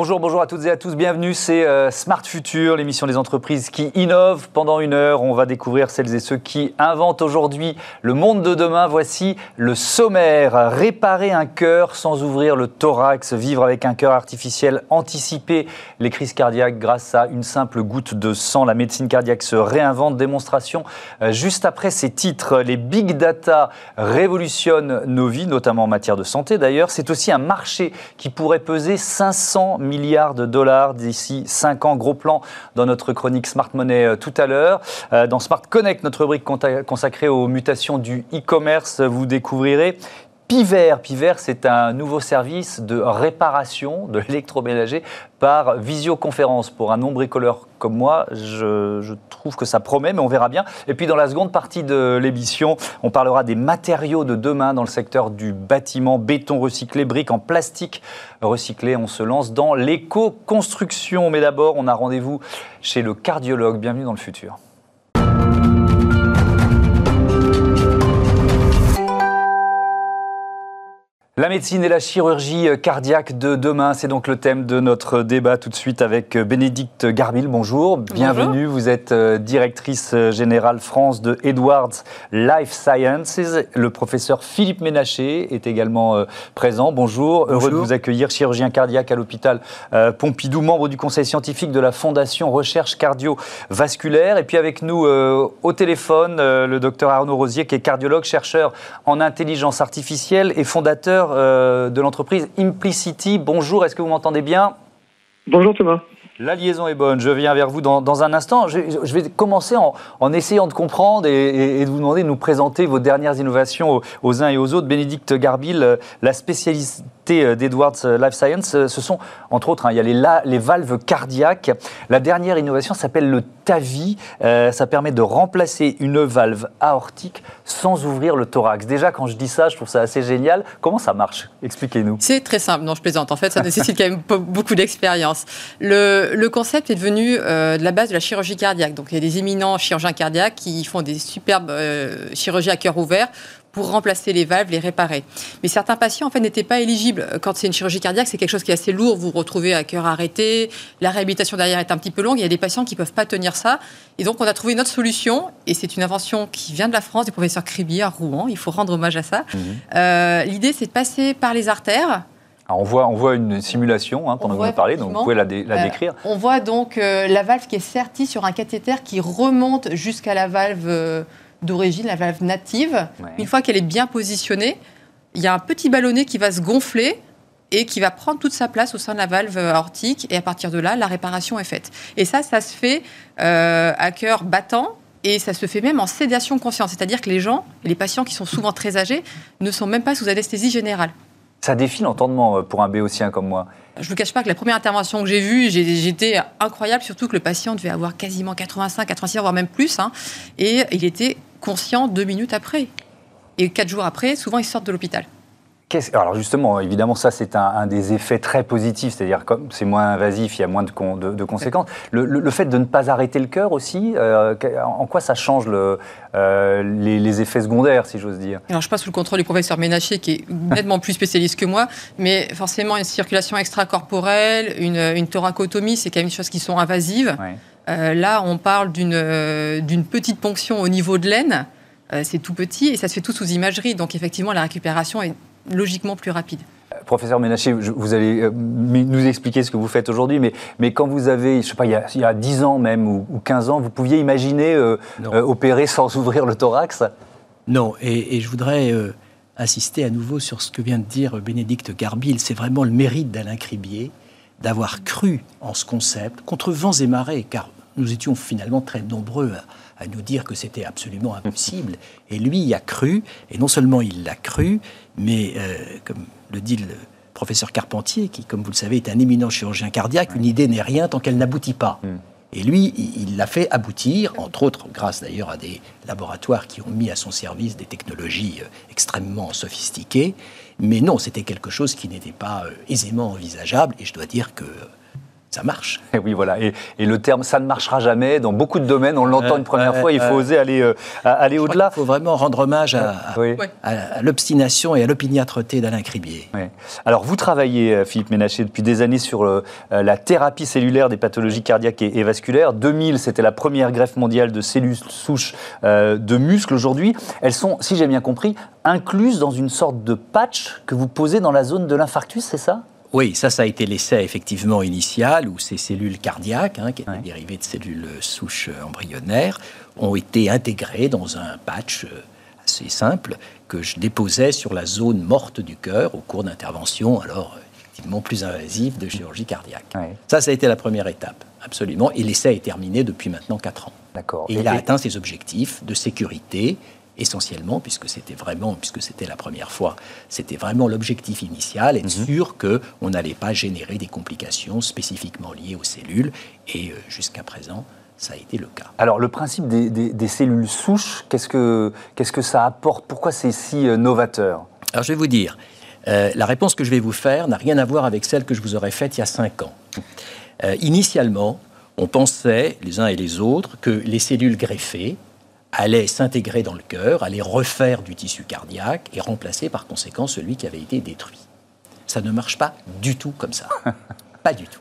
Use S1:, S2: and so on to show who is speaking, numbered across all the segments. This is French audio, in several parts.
S1: Bonjour, bonjour à toutes et à tous, bienvenue, c'est euh, Smart Future, l'émission des entreprises qui innovent. Pendant une heure, on va découvrir celles et ceux qui inventent aujourd'hui le monde de demain. Voici le sommaire, réparer un cœur sans ouvrir le thorax, vivre avec un cœur artificiel, anticiper les crises cardiaques grâce à une simple goutte de sang. La médecine cardiaque se réinvente, démonstration euh, juste après ces titres. Les big data révolutionnent nos vies, notamment en matière de santé d'ailleurs. C'est aussi un marché qui pourrait peser 500 milliards de dollars d'ici 5 ans. Gros plan dans notre chronique Smart Money euh, tout à l'heure. Euh, dans Smart Connect, notre rubrique consacrée aux mutations du e-commerce, vous découvrirez Piver. Piver, c'est un nouveau service de réparation de l'électroménager par visioconférence. Pour un non-bricoleur comme moi, je, trouve que ça promet, mais on verra bien. Et puis dans la seconde partie de l'émission, on parlera des matériaux de demain dans le secteur du bâtiment, béton recyclé, briques en plastique recyclé. On se lance dans l'éco-construction. Mais d'abord, on a rendez-vous chez le cardiologue. Bienvenue dans le futur. La médecine et la chirurgie cardiaque de demain, c'est donc le thème de notre débat tout de suite avec Bénédicte Garbil. Bonjour, bienvenue. Vous êtes euh, directrice générale France de Edwards Life Sciences. Le professeur Philippe Ménaché est également euh, présent. Bonjour, heureux de vous accueillir, chirurgien cardiaque à l'hôpital euh, Pompidou, membre du conseil scientifique de la Fondation Recherche Cardiovasculaire. Et puis avec nous au téléphone, le docteur Arnaud Rosier, qui est cardiologue, chercheur en intelligence artificielle et fondateur euh, de l'entreprise Implicity. Bonjour, est-ce que vous m'entendez bien?
S2: Bonjour Thomas.
S1: La liaison est bonne. Je viens vers vous dans, un instant. Je, vais commencer en, essayant de comprendre et, de vous demander de nous présenter vos dernières innovations aux, uns et aux autres. Bénédicte Garbil, euh, la spécialité euh, d'Edwards Life Science, ce sont entre autres, hein, il y a les, les, valves cardiaques. La dernière innovation s'appelle le TAVI. ça permet de remplacer une valve aortique sans ouvrir le thorax. Déjà, quand je dis ça, je trouve ça assez génial. Comment ça marche? Expliquez-nous.
S3: C'est très simple. Non, je plaisante. En fait, ça nécessite quand même beaucoup d'expérience. Le, concept est devenu euh, de la base de la chirurgie cardiaque. Donc, il y a des éminents chirurgiens cardiaques qui font des superbes euh, chirurgies à cœur ouvert pour remplacer les valves, les réparer. Mais certains patients, en fait, n'étaient pas éligibles. Quand c'est une chirurgie cardiaque, c'est quelque chose qui est assez lourd. Vous vous retrouvez à cœur arrêté. La réhabilitation derrière est un petit peu longue. Il y a des patients qui ne peuvent pas tenir ça. Et donc, on a trouvé une autre solution. Et c'est une invention qui vient de la France, du professeur Cribier à Rouen. Il faut rendre hommage à ça. Mhm. Euh, l'idée, c'est de passer par les artères.
S1: on, voit, on voit une simulation hein, pendant que vous parlez, donc vous pouvez la, euh, décrire.
S3: on voit donc euh, la valve qui est sertie sur un cathéter qui remonte jusqu'à la valve d'origine, la valve native. Une fois qu'elle est bien positionnée, il y a un petit ballonnet qui va se gonfler et qui va prendre toute sa place au sein de la valve aortique. Et à partir de là, la réparation est faite. Et ça, ça se fait euh, à cœur battant. Et ça se fait même en sédation consciente, c'est-à-dire que les gens, les patients qui sont souvent très âgés, ne sont même pas sous anesthésie générale.
S1: Ça défie l'entendement euh, pour un béotien comme moi.
S3: Je ne vous cache pas que la première intervention que j'ai vue, j'étais incroyable, surtout que le patient devait avoir quasiment 85, 86 voire même plus. Hein, et il était conscient deux minutes après. Et quatre jours après, souvent, ils sortent de l'hôpital.
S1: Alors justement, évidemment, ça c'est un, des effets très positifs, c'est-à-dire comme c'est moins invasif, il y a moins de, de, conséquences. Le, fait de ne pas arrêter le cœur aussi, euh, en quoi ça change le, euh, les, effets secondaires, si j'ose dire?
S3: Alors je passe sous le contrôle du professeur Ménachier, qui est nettement plus spécialiste que moi, mais forcément une circulation extracorporelle, une, une thoracotomie, c'est quand même des choses qui sont invasives. Euh, là, on parle d'une petite ponction au niveau de l'aine. c'est tout petit et ça se fait tout sous imagerie. Donc effectivement, la récupération est logiquement plus rapide.
S1: Professeur Ménaché, vous allez euh, nous expliquer ce que vous faites aujourd'hui, mais, mais quand vous avez, je sais pas, il y a, il y a 10 ans même ou, 15 ans, vous pouviez imaginer euh, euh, opérer sans ouvrir le thorax?
S4: Non, et, je voudrais insister à nouveau sur ce que vient de dire Bénédicte Garbil. C'est vraiment le mérite d'Alain Cribier d'avoir cru en ce concept contre vents et marées, car nous étions finalement très nombreux à nous dire que c'était absolument impossible. Et lui y a cru, et non seulement il l'a cru, mais euh, comme le dit le professeur Carpentier, qui, comme vous le savez, est un éminent chirurgien cardiaque, une idée n'est rien tant qu'elle n'aboutit pas. Mm. Et lui, il l'a fait aboutir, entre autres grâce d'ailleurs à des laboratoires qui ont mis à son service des technologies euh, extrêmement sophistiquées. Mais non, c'était quelque chose qui n'était pas euh, aisément envisageable. Et je dois dire que ça marche.
S1: Et oui, voilà. Et, le terme ça ne marchera jamais, dans beaucoup de domaines, on l'entend une première fois, il faut oser aller, euh, aller au-delà.
S4: Il faut vraiment rendre hommage à, l'obstination et à l'opiniâtreté d'Alain Cribier.
S1: Alors, vous travaillez, euh, Philippe Ménaché, depuis des années sur euh, la thérapie cellulaire des pathologies cardiaques et, vasculaires. 2000, c'était la première greffe mondiale de cellules souches de muscles. Aujourd'hui, elles sont, si j'ai bien compris, incluses dans une sorte de patch que vous posez dans la zone de l'infarctus, c'est ça?
S4: Oui, ça, ça a été l'essai effectivement initial où ces cellules cardiaques, hein, qui étaient dérivées de cellules souches embryonnaires, ont été intégrées dans un patch euh, assez simple que je déposais sur la zone morte du cœur au cours d'interventions, alors effectivement plus invasives de chirurgie cardiaque. Ça, ça a été la première étape, absolument. Et l'essai est terminé depuis maintenant 4 ans. D'accord. Et, il a atteint ses objectifs de sécurité essentiellement, puisque c'était vraiment, puisque c'était la première fois, c'était vraiment l'objectif initial, être mhm. sûr qu'on n'allait pas générer des complications spécifiquement liées aux cellules. Et euh, jusqu'à présent, ça a été le cas.
S1: Alors, le principe des, cellules souches, qu'est-ce que, qu'est-ce que ça apporte? Pourquoi c'est si euh, novateur?
S4: Alors, je vais vous dire, euh, la réponse que je vais vous faire n'a rien à voir avec celle que je vous aurais faite il y a cinq ans. initialement, on pensait, les uns et les autres, que les cellules greffées, allait s'intégrer dans le cœur, allait refaire du tissu cardiaque et remplacer par conséquent celui qui avait été détruit. Ça ne marche pas du tout comme ça. pas du tout.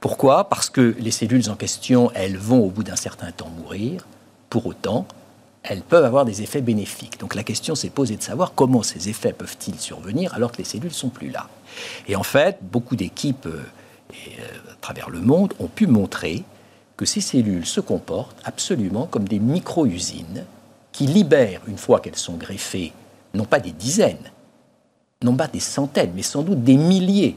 S4: Pourquoi? Parce que les cellules en question, elles vont au bout d'un certain temps mourir. Pour autant, elles peuvent avoir des effets bénéfiques. Donc la question s'est posée de savoir comment ces effets peuvent-ils survenir alors que les cellules sont plus là. Et en fait, beaucoup d'équipes euh, euh, à travers le monde ont pu montrer que ces cellules se comportent absolument comme des micro-usines qui libèrent, une fois qu'elles sont greffées, non pas des dizaines, non pas des centaines, mais sans doute des milliers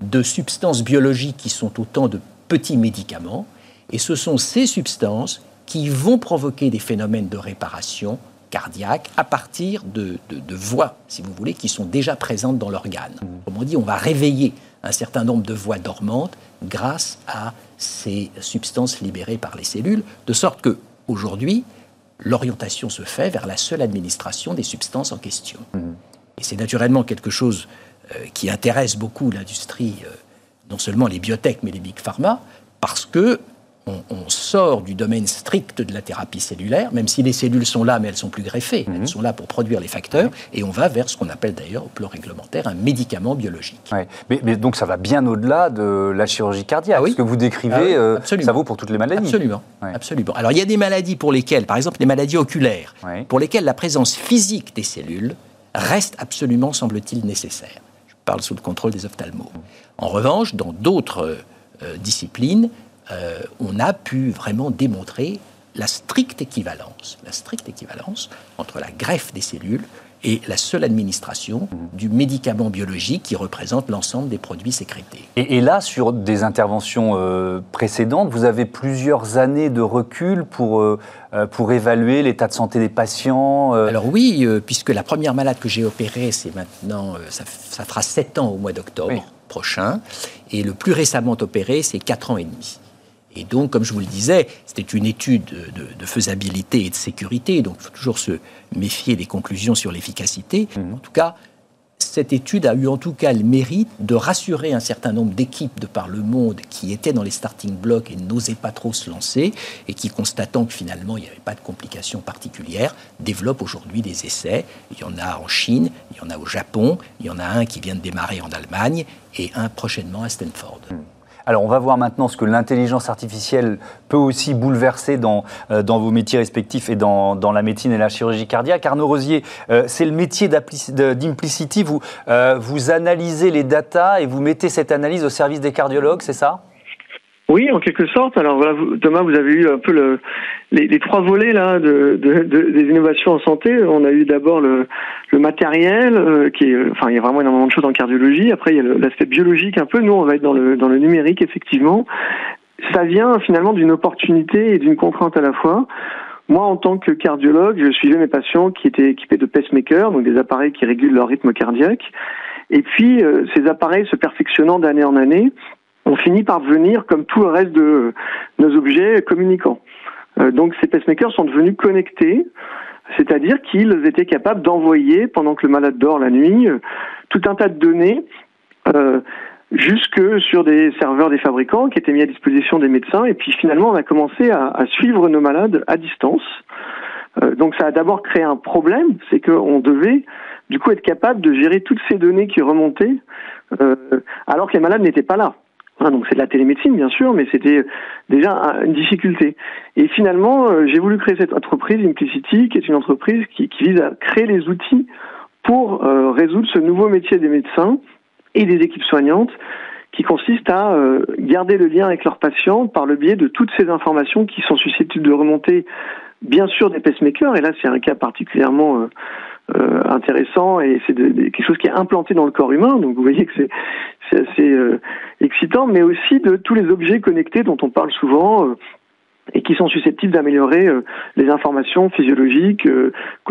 S4: de substances biologiques qui sont autant de petits médicaments, et ce sont ces substances qui vont provoquer des phénomènes de réparation cardiaque à partir de, voies, si vous voulez, qui sont déjà présentes dans l'organe. Comme on dit, on va réveiller un certain nombre de voies dormantes grâce à ces substances libérées par les cellules, de sorte que aujourd'hui, l'orientation se fait vers la seule administration des substances en question. Mmh. Et c'est naturellement quelque chose euh, qui intéresse beaucoup l'industrie, euh, non seulement les biotech, mais les big pharma, parce que on, sort du domaine strict de la thérapie cellulaire, même si les cellules sont là, mais elles sont plus greffées, elles mhm. sont là pour produire les facteurs, et on va vers ce qu'on appelle d'ailleurs au plan réglementaire un médicament biologique.
S1: Mais, donc ça va bien au-delà de la chirurgie cardiaque. Ah ce que vous décrivez, ah euh, ça vaut pour toutes les maladies.
S4: Absolument. Absolument. Alors il y a des maladies pour lesquelles, par exemple les maladies oculaires, pour lesquelles la présence physique des cellules reste absolument, semble-t-il, nécessaire. Je parle sous le contrôle des ophtalmos. En revanche, dans d'autres euh, disciplines, euh, on a pu vraiment démontrer la stricte équivalence, la stricte équivalence entre la greffe des cellules et la seule administration du médicament biologique qui représente l'ensemble des produits sécrétés.
S1: Et, là, sur des interventions euh, précédentes, vous avez plusieurs années de recul pour, euh, pour évaluer l'état de santé des patients
S4: Alors oui, puisque la première malade que j'ai opérée, c'est maintenant, ça, fera sept ans au mois d'octobre prochain, et le plus récemment opéré, c'est quatre ans et demi. Et donc, comme je vous le disais, c'était une étude de, faisabilité et de sécurité, donc il faut toujours se méfier des conclusions sur l'efficacité. Mhm. En tout cas, cette étude a eu en tout cas le mérite de rassurer un certain nombre d'équipes de par le monde qui étaient dans les starting blocks et n'osaient pas trop se lancer et qui, constatant que finalement il n'y avait pas de complications particulières, développent aujourd'hui des essais. Il y en a en Chine, il y en a au Japon, il y en a un qui vient de démarrer en Allemagne et un prochainement à Stanford. Mhm.
S1: Alors on va voir maintenant ce que l'intelligence artificielle peut aussi bouleverser dans, euh, vos métiers respectifs et dans, la médecine et la chirurgie cardiaque. Arnaud Rosier, euh, c'est le métier d'Implicity. Vous, euh, vous analysez les datas et vous mettez cette analyse au service des cardiologues, c'est ça?
S2: Oui, en quelque sorte. Alors voilà, Thomas, vous avez eu un peu le, les, trois volets là de, des innovations en santé. On a eu d'abord le, matériel, euh, qui est, enfin, il y a vraiment énormément de choses en cardiologie. Après, il y a l'aspect biologique un peu. Nous, on va être dans le dans le numérique effectivement. Ça vient finalement d'une opportunité et d'une contrainte à la fois. Moi, en tant que cardiologue, je suivais mes patients qui étaient équipés de pacemakers, donc des appareils qui régulent leur rythme cardiaque. Et puis, euh, ces appareils se perfectionnant d'année en année, on finit par devenir comme tout le reste de nos objets communicants. Euh, donc ces pacemakers sont devenus connectés, c'est-à-dire qu'ils étaient capables d'envoyer, pendant que le malade dort la nuit, tout un tas de données euh, jusque sur des serveurs des fabricants qui étaient mis à disposition des médecins. Et puis finalement, on a commencé à, à suivre nos malades à distance. Euh, donc ça a d'abord créé un problème, c'est qu'on devait du coup être capable de gérer toutes ces données qui remontaient euh, alors que les malades n'étaient pas là. Hein, donc c'est de la télémédecine bien sûr, mais c'était déjà une difficulté. Et finalement, euh, j'ai voulu créer cette entreprise Implicity, qui est une entreprise qui, vise à créer les outils pour euh, résoudre ce nouveau métier des médecins et des équipes soignantes qui consiste à euh, garder le lien avec leurs patients par le biais de toutes ces informations qui sont susceptibles de remonter, bien sûr, des pacemakers. Et là, c'est un cas particulièrement euh, intéressant et c'est quelque chose qui est implanté dans le corps humain. Donc, vous voyez que c'est assez excitant, mais aussi de tous les objets connectés dont on parle souvent et qui sont susceptibles d'améliorer les informations physiologiques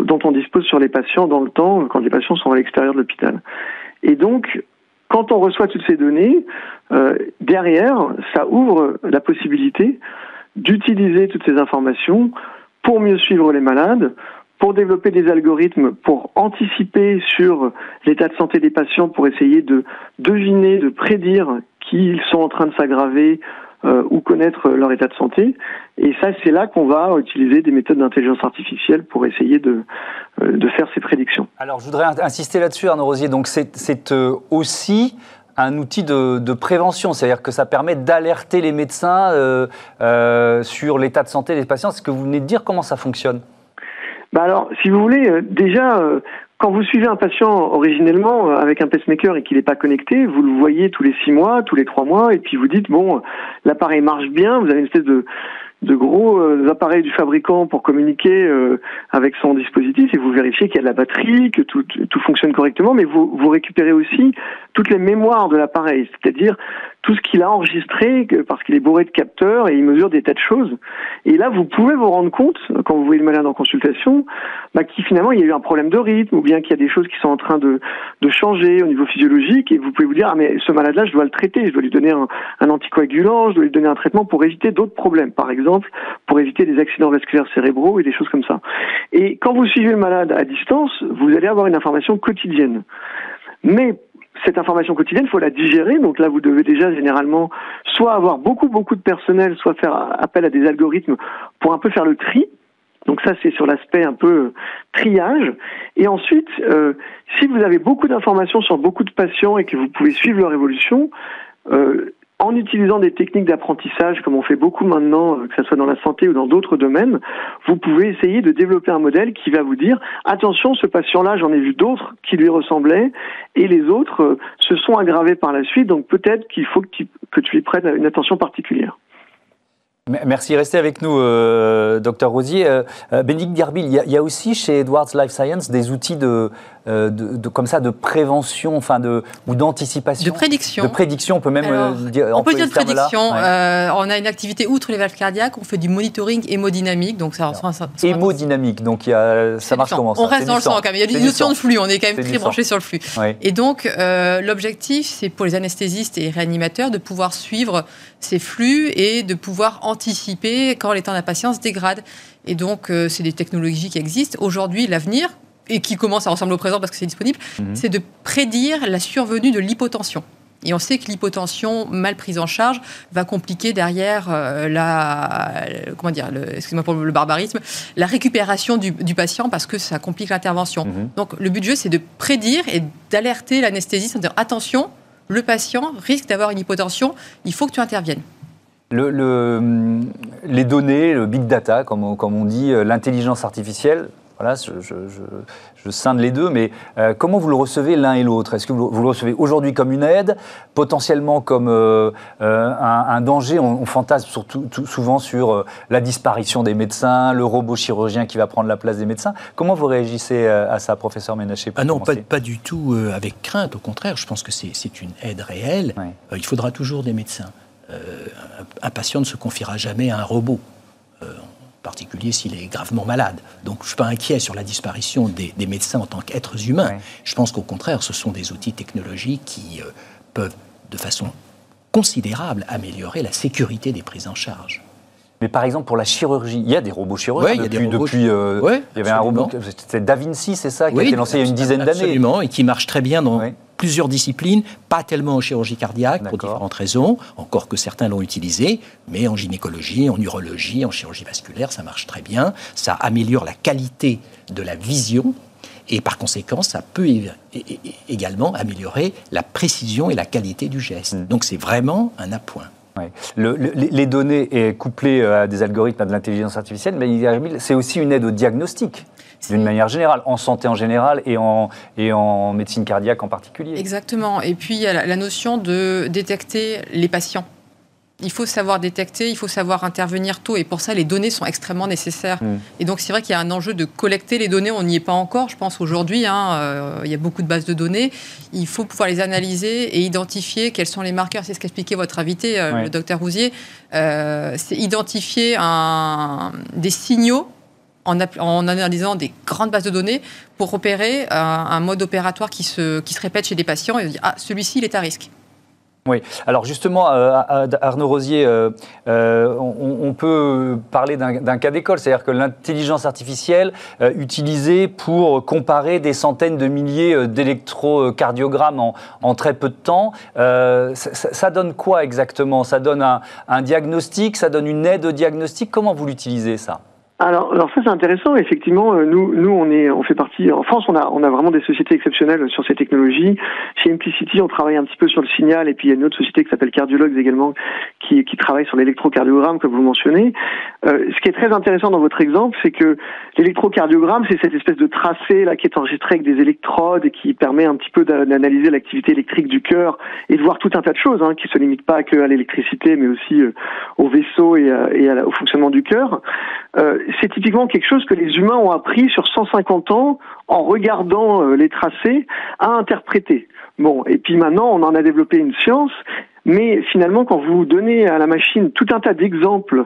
S2: dont on dispose sur les patients dans le temps quand les patients sont à l'extérieur de l'hôpital. Et donc, quand on reçoit toutes ces données, euh, derrière, ça ouvre la possibilité d'utiliser toutes ces informations pour mieux suivre les malades, pour développer des algorithmes pour anticiper sur l'état de santé des patients, pour essayer de deviner, de prédire qu'ils sont en train de s'aggraver euh, ou connaître leur état de santé. Et ça, c'est là qu'on va utiliser des méthodes d'intelligence artificielle pour essayer de, euh, faire ces prédictions.
S1: Alors, je voudrais insister là-dessus, Arnaud Rosier. Donc, c'est euh, aussi un outil de, de prévention, c'est-à-dire que ça permet d'alerter les médecins sur l'état de santé des patients. Est-ce que vous venez de dire comment ça fonctionne?
S2: Bah alors, si vous voulez, déjà, quand vous suivez un patient originellement euh, avec un pacemaker et qu'il n'est pas connecté, vous le voyez tous les six mois, tous les trois mois, et puis vous dites bon, l'appareil marche bien, vous avez une espèce de de gros euh, appareils du fabricant pour communiquer euh, avec son dispositif et vous vérifiez qu'il y a de la batterie, que tout, tout fonctionne correctement, mais vous, vous récupérez aussi toutes les mémoires de l'appareil, c'est-à-dire tout ce qu'il a enregistré parce qu'il est bourré de capteurs et il mesure des tas de choses. Et là, vous pouvez vous rendre compte, quand vous voyez le malade en consultation, bah, qu'il finalement il y a eu un problème de rythme ou bien qu'il y a des choses qui sont en train de, de changer au niveau physiologique et vous pouvez vous dire ah mais ce malade-là, je dois le traiter, je dois lui donner un, un anticoagulant, je dois lui donner un traitement pour éviter d'autres problèmes, par exemple pour éviter des accidents vasculaires cérébraux et des choses comme ça. Et quand vous suivez le malade à distance, vous allez avoir une information quotidienne. Mais cette information quotidienne, il faut la digérer. Donc là, vous devez déjà généralement soit avoir beaucoup, beaucoup de personnel, soit faire appel à des algorithmes pour un peu faire le tri. Donc ça, c'est sur l'aspect un peu triage. Et ensuite, euh, si vous avez beaucoup d'informations sur beaucoup de patients et que vous pouvez suivre leur évolution, euh, en utilisant des techniques d'apprentissage, comme on fait beaucoup maintenant, euh, que ce soit dans la santé ou dans d'autres domaines, vous pouvez essayer de développer un modèle qui va vous dire attention, ce patient-là, j'en ai vu d'autres qui lui ressemblaient, et les autres euh, se sont aggravés par la suite, donc peut-être qu'il faut que tu, lui prennes une attention particulière.
S1: Merci, restez avec nous, euh, docteur Rosier. Euh, Garbil, il y, a, aussi chez Edwards Life Science des outils de, euh, de, comme ça de prévention, enfin de ou d'anticipation,
S3: de prédiction.
S1: De prédiction, on peut même
S3: euh, dire. On peut dire de prédiction. on a une activité outre les valves cardiaques, on fait du monitoring hémodynamique, donc ça.
S1: hémodynamique, donc il y a, ça marche comment ça
S3: On reste dans le sang quand même. Il y a des notions de flux. On est quand même très branché sur le flux. Et donc l'objectif, c'est pour les anesthésistes et réanimateurs de pouvoir suivre ces flux et de pouvoir anticiper quand l'état d'impatience dégrade. Et donc, euh, c'est des technologies qui existent. Aujourd'hui, l'avenir, et qui commence à ressembler au présent parce que c'est disponible, mhm. c'est de prédire la survenue de l'hypotension. Et on sait que l'hypotension mal prise en charge va compliquer derrière euh, la, comment dire, excusez-moi pour le barbarisme, la récupération du, patient parce que ça complique l'intervention. Mhm. Donc le but du jeu, c'est de prédire et d'alerter l'anesthésiste en disant attention, le patient risque d'avoir une hypotension, il faut que tu interviennes.
S1: Le, les données, le big data, comme on, dit, euh, l'intelligence artificielle, voilà, je, scinde les deux, mais euh, comment vous le recevez l'un et l'autre? Est-ce que vous, le recevez aujourd'hui comme une aide, potentiellement comme euh, un, danger? On, fantasme surtout, souvent sur la disparition des médecins, le robot chirurgien qui va prendre la place des médecins. Comment vous réagissez à ça, professeur Ménaché
S4: Ah non, pas, du tout avec crainte, au contraire, je pense que c'est une aide réelle. il faudra toujours des médecins. Euh, un patient ne se confiera jamais à un robot, euh, particulier s'il est gravement malade. Donc je ne suis pas inquiet sur la disparition des, médecins en tant qu'êtres humains. Je pense qu'au contraire, ce sont des outils technologiques qui euh, peuvent, de façon considérable, améliorer la sécurité des prises en charge.
S1: Mais par exemple, pour la chirurgie, il y a des robots chirurgiens
S4: il y a
S1: depuis.
S4: Des
S1: robots... depuis il y avait un robot, c'était Da Vinci, c'est ça, qui a été lancé il y a une dizaine d'années.
S4: Absolument, et qui marche très bien dans plusieurs disciplines, pas tellement en chirurgie cardiaque pour différentes raisons, encore que certains l'ont utilisé, mais en gynécologie, en urologie, en chirurgie vasculaire, ça marche très bien. Ça améliore la qualité de la vision et par conséquent, ça peut également améliorer la précision et la qualité du geste. Mm. Donc c'est vraiment un appoint.
S1: Les données couplées à des algorithmes, à de l'intelligence artificielle, mais c'est aussi une aide au diagnostic d'une manière générale, en santé en général et en, et en médecine cardiaque en particulier.
S3: Exactement. Et puis il y a la notion de détecter les patients il faut savoir détecter, il faut savoir intervenir tôt, et pour ça, les données sont extrêmement nécessaires. Mm. Et donc, c'est vrai qu'il y a un enjeu de collecter les données, on n'y est pas encore, je pense, aujourd'hui. Hein, euh, il y a beaucoup de bases de données. Il faut pouvoir les analyser et identifier quels sont les marqueurs. C'est ce qu'expliquait votre invité, euh, le docteur Rousier. Euh, c'est identifier des signaux en, analysant des grandes bases de données pour opérer un, mode opératoire qui se, qui se répète chez des patients et dire ah celui-ci il est à risque.
S1: Oui, alors justement, euh, Arnaud Rosier, euh, euh, on, peut parler d'un cas d'école, c'est-à-dire que l'intelligence artificielle utilisée pour comparer des centaines de milliers d'électrocardiogrammes en, très peu de temps, ça, donne quoi exactement? Ça donne un diagnostic, ça donne une aide au diagnostic? Comment vous l'utilisez ça?
S2: Alors, alors ça c'est intéressant. Effectivement, euh, nous, nous on est, on fait partie. En France, on a, on a vraiment des sociétés exceptionnelles sur ces technologies. Chez Implicity, on travaille un petit peu sur le signal, et puis il y a une autre société qui s'appelle Cardiologues également, qui, qui travaille sur l'électrocardiogramme, comme vous mentionnez. Euh, ce qui est très intéressant dans votre exemple, c'est que l'électrocardiogramme, c'est cette espèce de tracé là qui est enregistré avec des électrodes et qui permet un petit peu d'analyser l'activité électrique du cœur et de voir tout un tas de choses, hein, qui se limitent pas que à l'électricité, mais aussi euh, au vaisseau et, au fonctionnement du cœur. Euh, c'est typiquement quelque chose que les humains ont appris sur 150 ans en regardant euh, les tracés à interpréter. Bon, et puis maintenant on en a développé une science mais finalement, quand vous donnez à la machine tout un tas d'exemples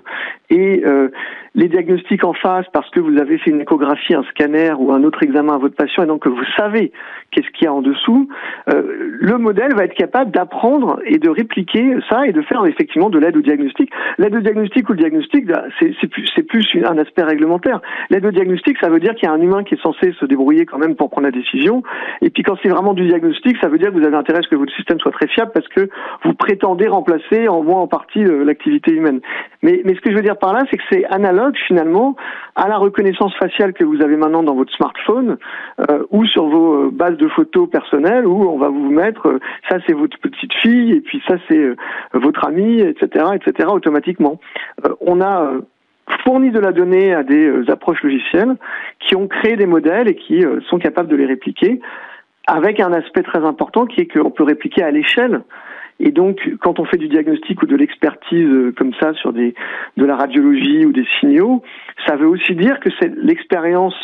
S2: et euh, les diagnostics en face parce que vous avez fait une échographie, un scanner ou un autre examen à votre patient et donc que vous savez qu'est-ce qu'il y a en dessous, euh, le modèle va être capable d'apprendre et de répliquer ça et de faire effectivement de l'aide au diagnostic. L'aide au diagnostic ou le diagnostic, bah, c'est plus, plus un aspect réglementaire. L'aide au diagnostic, ça veut dire qu'il y a un humain qui est censé se débrouiller quand même pour prendre la décision. Et puis quand c'est vraiment du diagnostic, ça veut dire que vous avez intérêt à ce que votre système soit très fiable parce que vous prétendez remplacer en moins en partie euh, l'activité humaine. Mais, mais ce que je veux dire par là, c'est que c'est analogue finalement à la reconnaissance faciale que vous avez maintenant dans votre smartphone euh, ou sur vos euh, bases de photos personnelles où on va vous mettre ça c'est votre petite fille et puis ça c'est votre ami, etc., etc. automatiquement. on a fourni de la donnée à des approches logicielles qui ont créé des modèles et qui sont capables de les répliquer avec un aspect très important qui est qu'on peut répliquer à l'échelle et donc, quand on fait du diagnostic ou de l'expertise euh, comme ça sur des, de la radiologie ou des signaux, ça veut aussi dire que l'expérience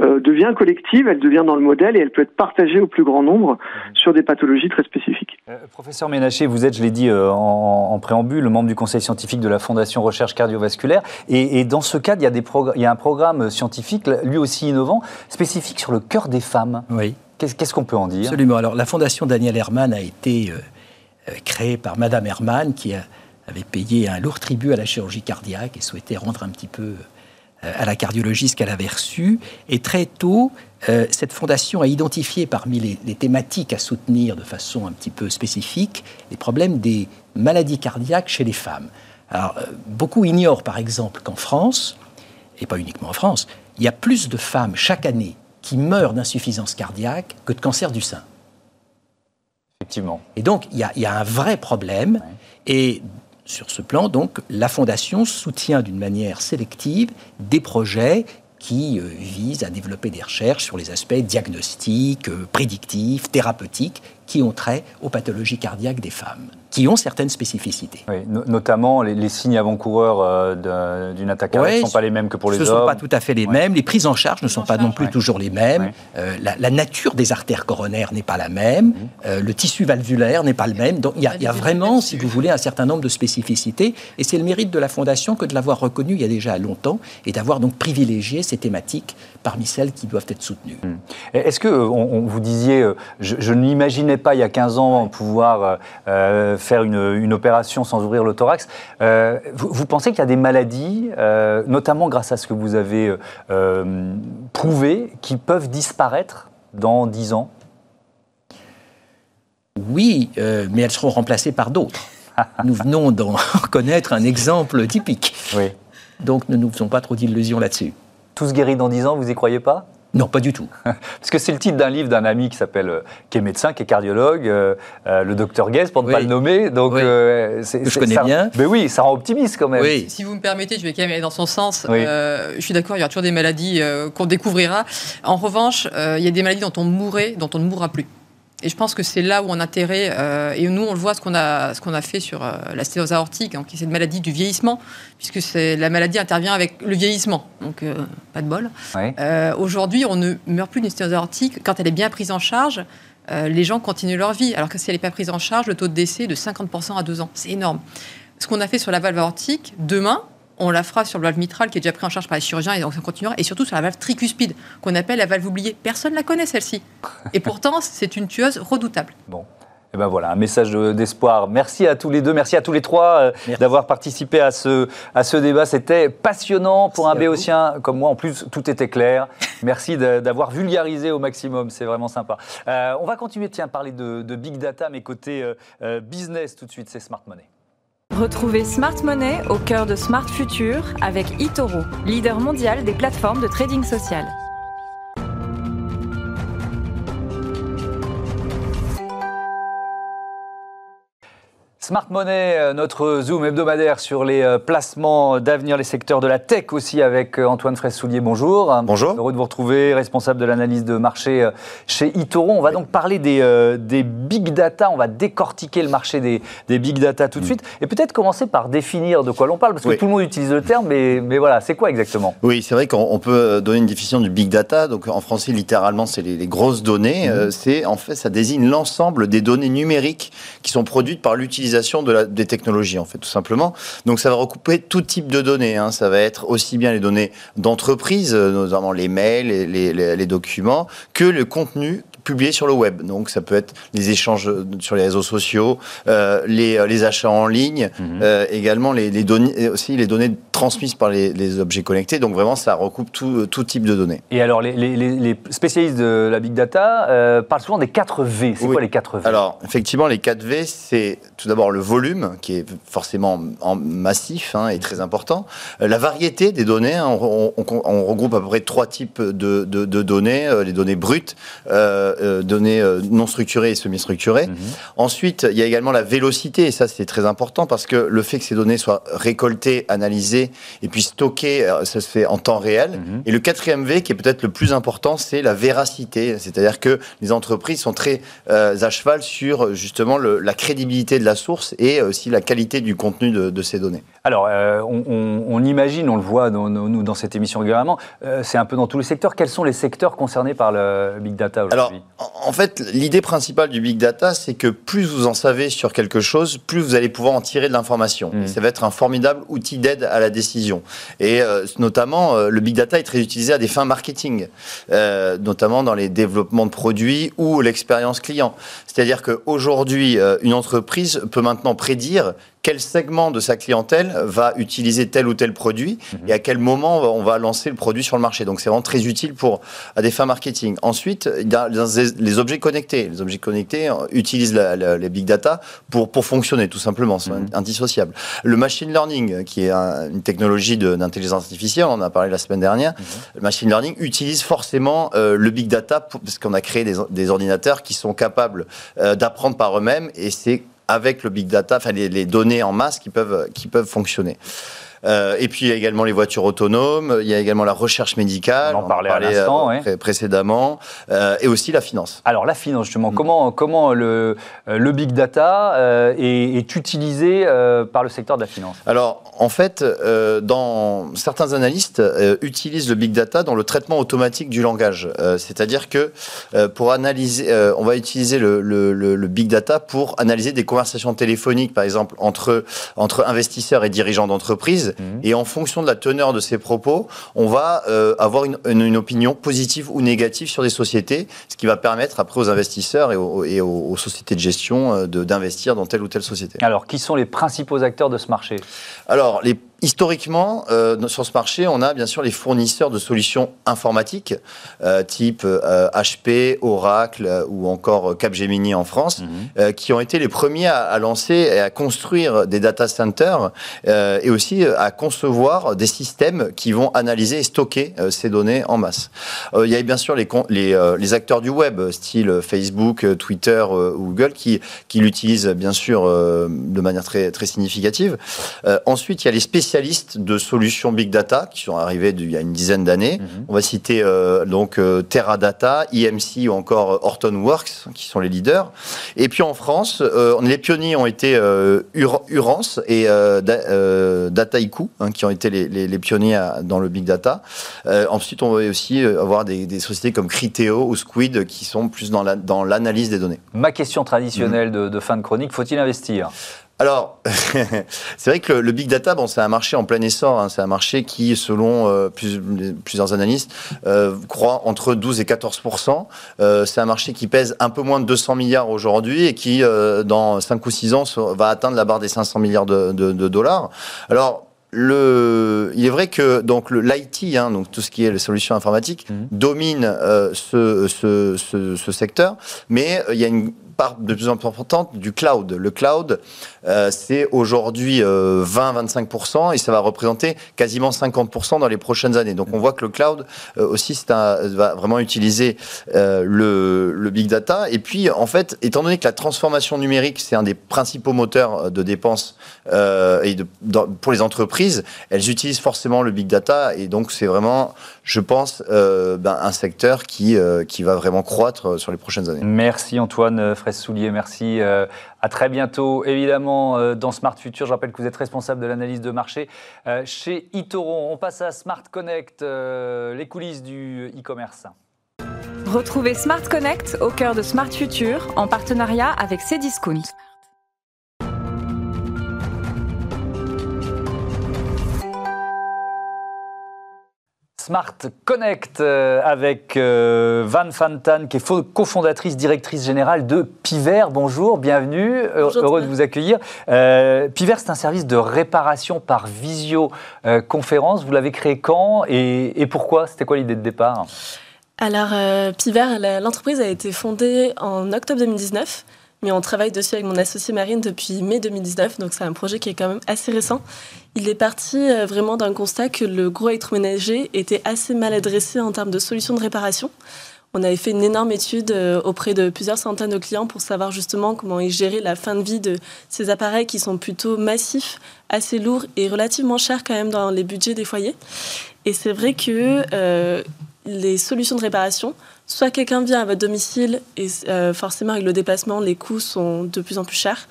S2: euh, devient collective, elle devient dans le modèle et elle peut être partagée au plus grand nombre sur des pathologies très spécifiques.
S1: Euh, professeur Ménaché, vous êtes, je l'ai dit en, préambule, membre du conseil scientifique de la Fondation Recherche Cardiovasculaire. Et, dans ce cadre, il y, a des il y a un programme scientifique, lui aussi innovant, spécifique sur le cœur des femmes.
S4: Oui.
S1: Qu'est-ce qu'on peut en dire?
S4: Absolument. Alors, la Fondation Daniel Herman a été euh, créé par Madame Hermann, qui avait payé un lourd tribut à la chirurgie cardiaque et souhaitait rendre un petit peu euh, à la cardiologie ce qu'elle avait reçu. Et très tôt, euh, cette fondation a identifié parmi les, thématiques à soutenir de façon un petit peu spécifique les problèmes des maladies cardiaques chez les femmes. Alors, beaucoup ignorent par exemple qu'en France, et pas uniquement en France, il y a plus de femmes chaque année qui meurent d'insuffisance cardiaque que de cancer du sein. Et donc, il y, a, un vrai problème. Et sur ce plan, donc, la Fondation soutient d'une manière sélective des projets qui euh, visent à développer des recherches sur les aspects diagnostiques, euh, prédictifs, thérapeutiques, qui ont trait aux pathologies cardiaques des femmes qui ont certaines spécificités.
S1: Oui, notamment les, signes avant-coureurs euh, d'une attaque cardiaque ne sont pas les mêmes que pour les
S4: hommes.
S1: Ce
S4: ne sont pas tout à fait les mêmes. Les prises en charge ne sont pas non plus toujours les mêmes. Euh, la, nature des artères coronaires n'est pas la même. Mhm. Euh, le tissu valvulaire n'est pas le même. Donc il y a, y a vraiment, si vous voulez, un certain nombre de spécificités. Et c'est le mérite de la Fondation que de l'avoir reconnu il y a déjà longtemps et d'avoir donc privilégié ces thématiques parmi celles qui doivent être soutenues. Hmm.
S1: Est-ce que, on, vous disiez, je, je n'imaginais pas il y a 15 ans pouvoir faire une, opération sans ouvrir le thorax. Euh, vous, pensez qu'il y a des maladies, euh, notamment grâce à ce que vous avez euh, prouvé, qui peuvent disparaître dans 10 ans?
S4: Oui, mais elles seront remplacées par d'autres. Nous venons d'en connaître un exemple typique.
S1: Oui.
S4: Donc ne nous faisons pas trop d'illusions là-dessus.
S1: Tous guéris dans 10 ans, vous y croyez pas?
S4: Non, pas du tout.
S1: Parce que c'est le titre d'un livre d'un ami qui s'appelle, euh, qui est médecin, qui est cardiologue, euh, euh, le docteur Guest, pour ne pas le nommer. Donc,
S4: je connais bien.
S1: Mais oui, ça rend optimiste quand même.
S3: Oui. Si vous me permettez, je vais quand même aller dans son sens. je suis d'accord, il y aura toujours des maladies qu'on découvrira. En revanche, il y a des maladies dont on mourrait, dont on ne mourra plus. Et je pense que c'est là où on a intérêt, euh, et nous on le voit ce qu'on a, ce qu'on a fait sur euh, la sténose aortique, hein, qui est cette maladie du vieillissement, puisque c'est, la maladie intervient avec le vieillissement, donc euh, pas de bol. aujourd'hui, on ne meurt plus d'une sténose aortique quand elle est bien prise en charge. les gens continuent leur vie, alors que si elle n'est pas prise en charge, le taux de décès est de 50% à 2 ans. C'est énorme. Ce qu'on a fait sur la valve aortique, demain, on la fera sur le valve mitral qui est déjà pris en charge par les chirurgiens et donc ça continuera, et surtout sur la valve tricuspide qu'on appelle la valve oubliée. Personne ne la connaît celle-ci. Et pourtant, c'est une tueuse redoutable.
S1: Bon. Et eh ben voilà, un message d'espoir. Merci à tous les deux, merci à tous les trois euh, d'avoir participé à ce, à ce débat. C'était passionnant pour un béotien comme moi. En plus, tout était clair. merci d'avoir vulgarisé au maximum, c'est vraiment sympa. Euh, on va continuer, tiens, à parler de, big data, mais côté euh, business tout de suite, c'est Smart Money.
S5: Retrouvez Smart Money au cœur de Smart Future avec eToro, leader mondial des plateformes de trading social.
S1: Smart Money, euh, notre zoom hebdomadaire sur les euh, placements d'avenir, les secteurs de la tech aussi avec euh, Antoine Fraisse-Soulier. Bonjour.
S6: Bonjour.
S1: Heureux de vous retrouver, responsable de l'analyse de marché chez eToro. On va donc parler des, des, big data. On va décortiquer le marché des, des big data tout de mm. suite. Et peut-être commencer par définir de quoi l'on parle, parce que tout le monde utilise le terme, mais, mais voilà, c'est quoi exactement?
S6: Oui, c'est vrai qu'on peut donner une définition du big data. Donc en français, littéralement, c'est les, grosses données. Mm. C'est en fait, ça désigne l'ensemble des données numériques qui sont produites par de des technologies, en fait, tout simplement. Donc, ça va recouper tout type de données. Hein. Ça va être aussi bien les données d'entreprise, euh, notamment les mails, les documents, que le contenu publié sur le web. Donc ça peut être les échanges sur les réseaux sociaux, euh, les, euh, les, achats en ligne, mhm. euh, également les, les, données, aussi les données transmises par les, les, objets connectés. Donc vraiment, ça recoupe tout, tout type de données.
S1: Et alors, les, spécialistes de la big data parlent souvent des 4 V. C'est quoi les 4 V?
S6: Alors, effectivement, les 4 V, c'est tout d'abord le volume, qui est forcément en massif hein, et très important. la variété des données, hein, on, on, regroupe à peu près trois types de, de, de données. les données brutes, euh, données euh, non structurées et semi-structurées. Mhm. Ensuite, il y a également la vélocité, et ça c'est très important parce que le fait que ces données soient récoltées, analysées et puis stockées, euh, ça se fait en temps réel. Mhm. Et le quatrième V, qui est peut-être le plus important, c'est la véracité, c'est-à-dire que les entreprises sont très à cheval sur justement la crédibilité de la source et aussi la qualité du contenu de, ces données.
S1: Alors, on, imagine, on le voit dans, nous dans cette émission régulièrement, c'est un peu dans tous les secteurs. Quels sont les secteurs concernés par le big data aujourd'hui?
S6: En fait, l'idée principale du big data, c'est que plus vous en savez sur quelque chose, plus vous allez pouvoir en tirer de l'information. Mmh. Ça va être un formidable outil d'aide à la décision. Et euh, notamment, euh, le big data est très utilisé à des fins marketing, euh, notamment dans les développements de produits ou l'expérience client. C'est-à-dire qu'aujourd'hui, une entreprise peut maintenant prédire quel segment de sa clientèle va utiliser tel ou tel produit mhm. et à quel moment on va lancer le produit sur le marché. Donc c'est vraiment très utile pour à des fins marketing. Ensuite, il y a les objets connectés. Les objets connectés euh, utilisent les big data pour pour fonctionner tout simplement, c'est mhm. indissociable. Le machine learning, qui est une technologie d'intelligence artificielle, on en a parlé la semaine dernière. Mhm. Le machine learning utilise forcément euh, le big data parce qu'on a créé des, ordinateurs qui sont capables euh, d'apprendre par eux-mêmes et c'est avec le big data, enfin les, données en masse qui peuvent, qui peuvent fonctionner. Euh, et puis il y a également les voitures autonomes, il y a également la recherche médicale,
S1: on en parlait, à l'instant,
S6: euh, précédemment, euh, et aussi la finance.
S1: Alors la finance justement, mm. comment, comment le, le big data est, est, utilisé par le secteur de la finance?
S6: Alors en fait, dans certains analystes utilisent le big data dans le traitement automatique du langage, c'est-à-dire que pour analyser, on va utiliser le, le, le, big data pour analyser des conversations téléphoniques, par exemple entre entre investisseurs et dirigeants d'entreprise Mhm. Et en fonction de la teneur de ces propos, on va euh, avoir une, opinion positive ou négative sur des sociétés, ce qui va permettre après aux investisseurs et aux, sociétés de gestion euh, d'investir dans telle ou telle société.
S1: Alors, qui sont les principaux acteurs de ce marché?
S6: Alors, les historiquement, euh, sur ce marché, on a bien sûr les fournisseurs de solutions informatiques, euh, type HP, Oracle ou encore Capgemini en France, mhm. qui ont été les premiers à, lancer et à construire des data centers et aussi à concevoir des systèmes qui vont analyser et stocker ces données en masse. il y a bien sûr les, les, les, acteurs du web, style Facebook, Twitter ou Google, qui, qui l'utilisent bien sûr de manière très, très significative. ensuite, il y a les spécialistes spécialistes de solutions big data qui sont arrivés il y a une dizaine d'années. Mhm. On va citer euh, donc euh, Teradata, IMC ou encore Hortonworks qui sont les leaders. Et puis en France, euh, les pionniers ont été Urance et Dataiku hein, qui ont été les, pionniers dans le big data. ensuite, on va aussi avoir des, sociétés comme Criteo ou Squid qui sont plus dans l'analyse des données.
S1: Ma question traditionnelle de, de fin de chronique, faut-il investir?
S6: Alors, c'est vrai que le, big data, bon, c'est un marché en plein essor. Hein. c'est un marché qui, selon euh, plusieurs analystes, euh, croît entre 12 et 14% euh, C'est un marché qui pèse un peu moins de 200 milliards aujourd'hui et qui, dans 5 ou 6 ans, va atteindre la barre des 500 milliards de, dollars. Alors, le, il est vrai que donc l'IT, hein, donc tout ce qui est les solutions informatiques, mmh. domine ce, ce, secteur, mais il y a une de plus en plus importante du cloud. Le cloud, euh, c'est aujourd'hui 20-25% euh, et ça va représenter quasiment 50% dans les prochaines années. Donc on voit que le cloud euh, aussi va vraiment utiliser le, big data. Et puis en fait, étant donné que la transformation numérique, c'est un des principaux moteurs de dépenses et pour les entreprises, elles utilisent forcément le big data et donc c'est vraiment, je pense, ben, un secteur qui, qui va vraiment croître sur les prochaines années.
S1: Merci Antoine Soulier, merci. Euh, à très bientôt, évidemment, euh, dans Smart Future. Je rappelle que vous êtes responsable de l'analyse de marché euh, chez Itoro. On passe à Smart Connect, les coulisses du e-commerce.
S5: Retrouvez Smart Connect au cœur de Smart Future en partenariat avec Cdiscount.
S1: Smart Connect euh, avec euh, Van Fantan, qui est cofondatrice, directrice générale de Piver. Bonjour, bienvenue, heureux de vous accueillir. Euh, Piver, c'est un service de réparation par visioconférence. Vous l'avez créé quand et, et pourquoi? C'était quoi l'idée de départ?
S7: Alors, Piver, l'entreprise a été fondée en octobre 2019 mais on travaille dessus avec mon associé Marine depuis mai 2019, donc c'est un projet qui est quand même assez récent. Il est parti euh, vraiment d'un constat que le gros électroménager était assez mal adressé en termes de solutions de réparation. On avait fait une énorme étude euh, auprès de plusieurs centaines de clients pour savoir justement comment ils géraient la fin de vie de ces appareils qui sont plutôt massifs, assez lourds et relativement chers quand même dans les budgets des foyers. Et c'est vrai que euh, les solutions de réparation soit quelqu'un vient à votre domicile et euh, forcément avec le déplacement, les coûts sont de plus en plus chers.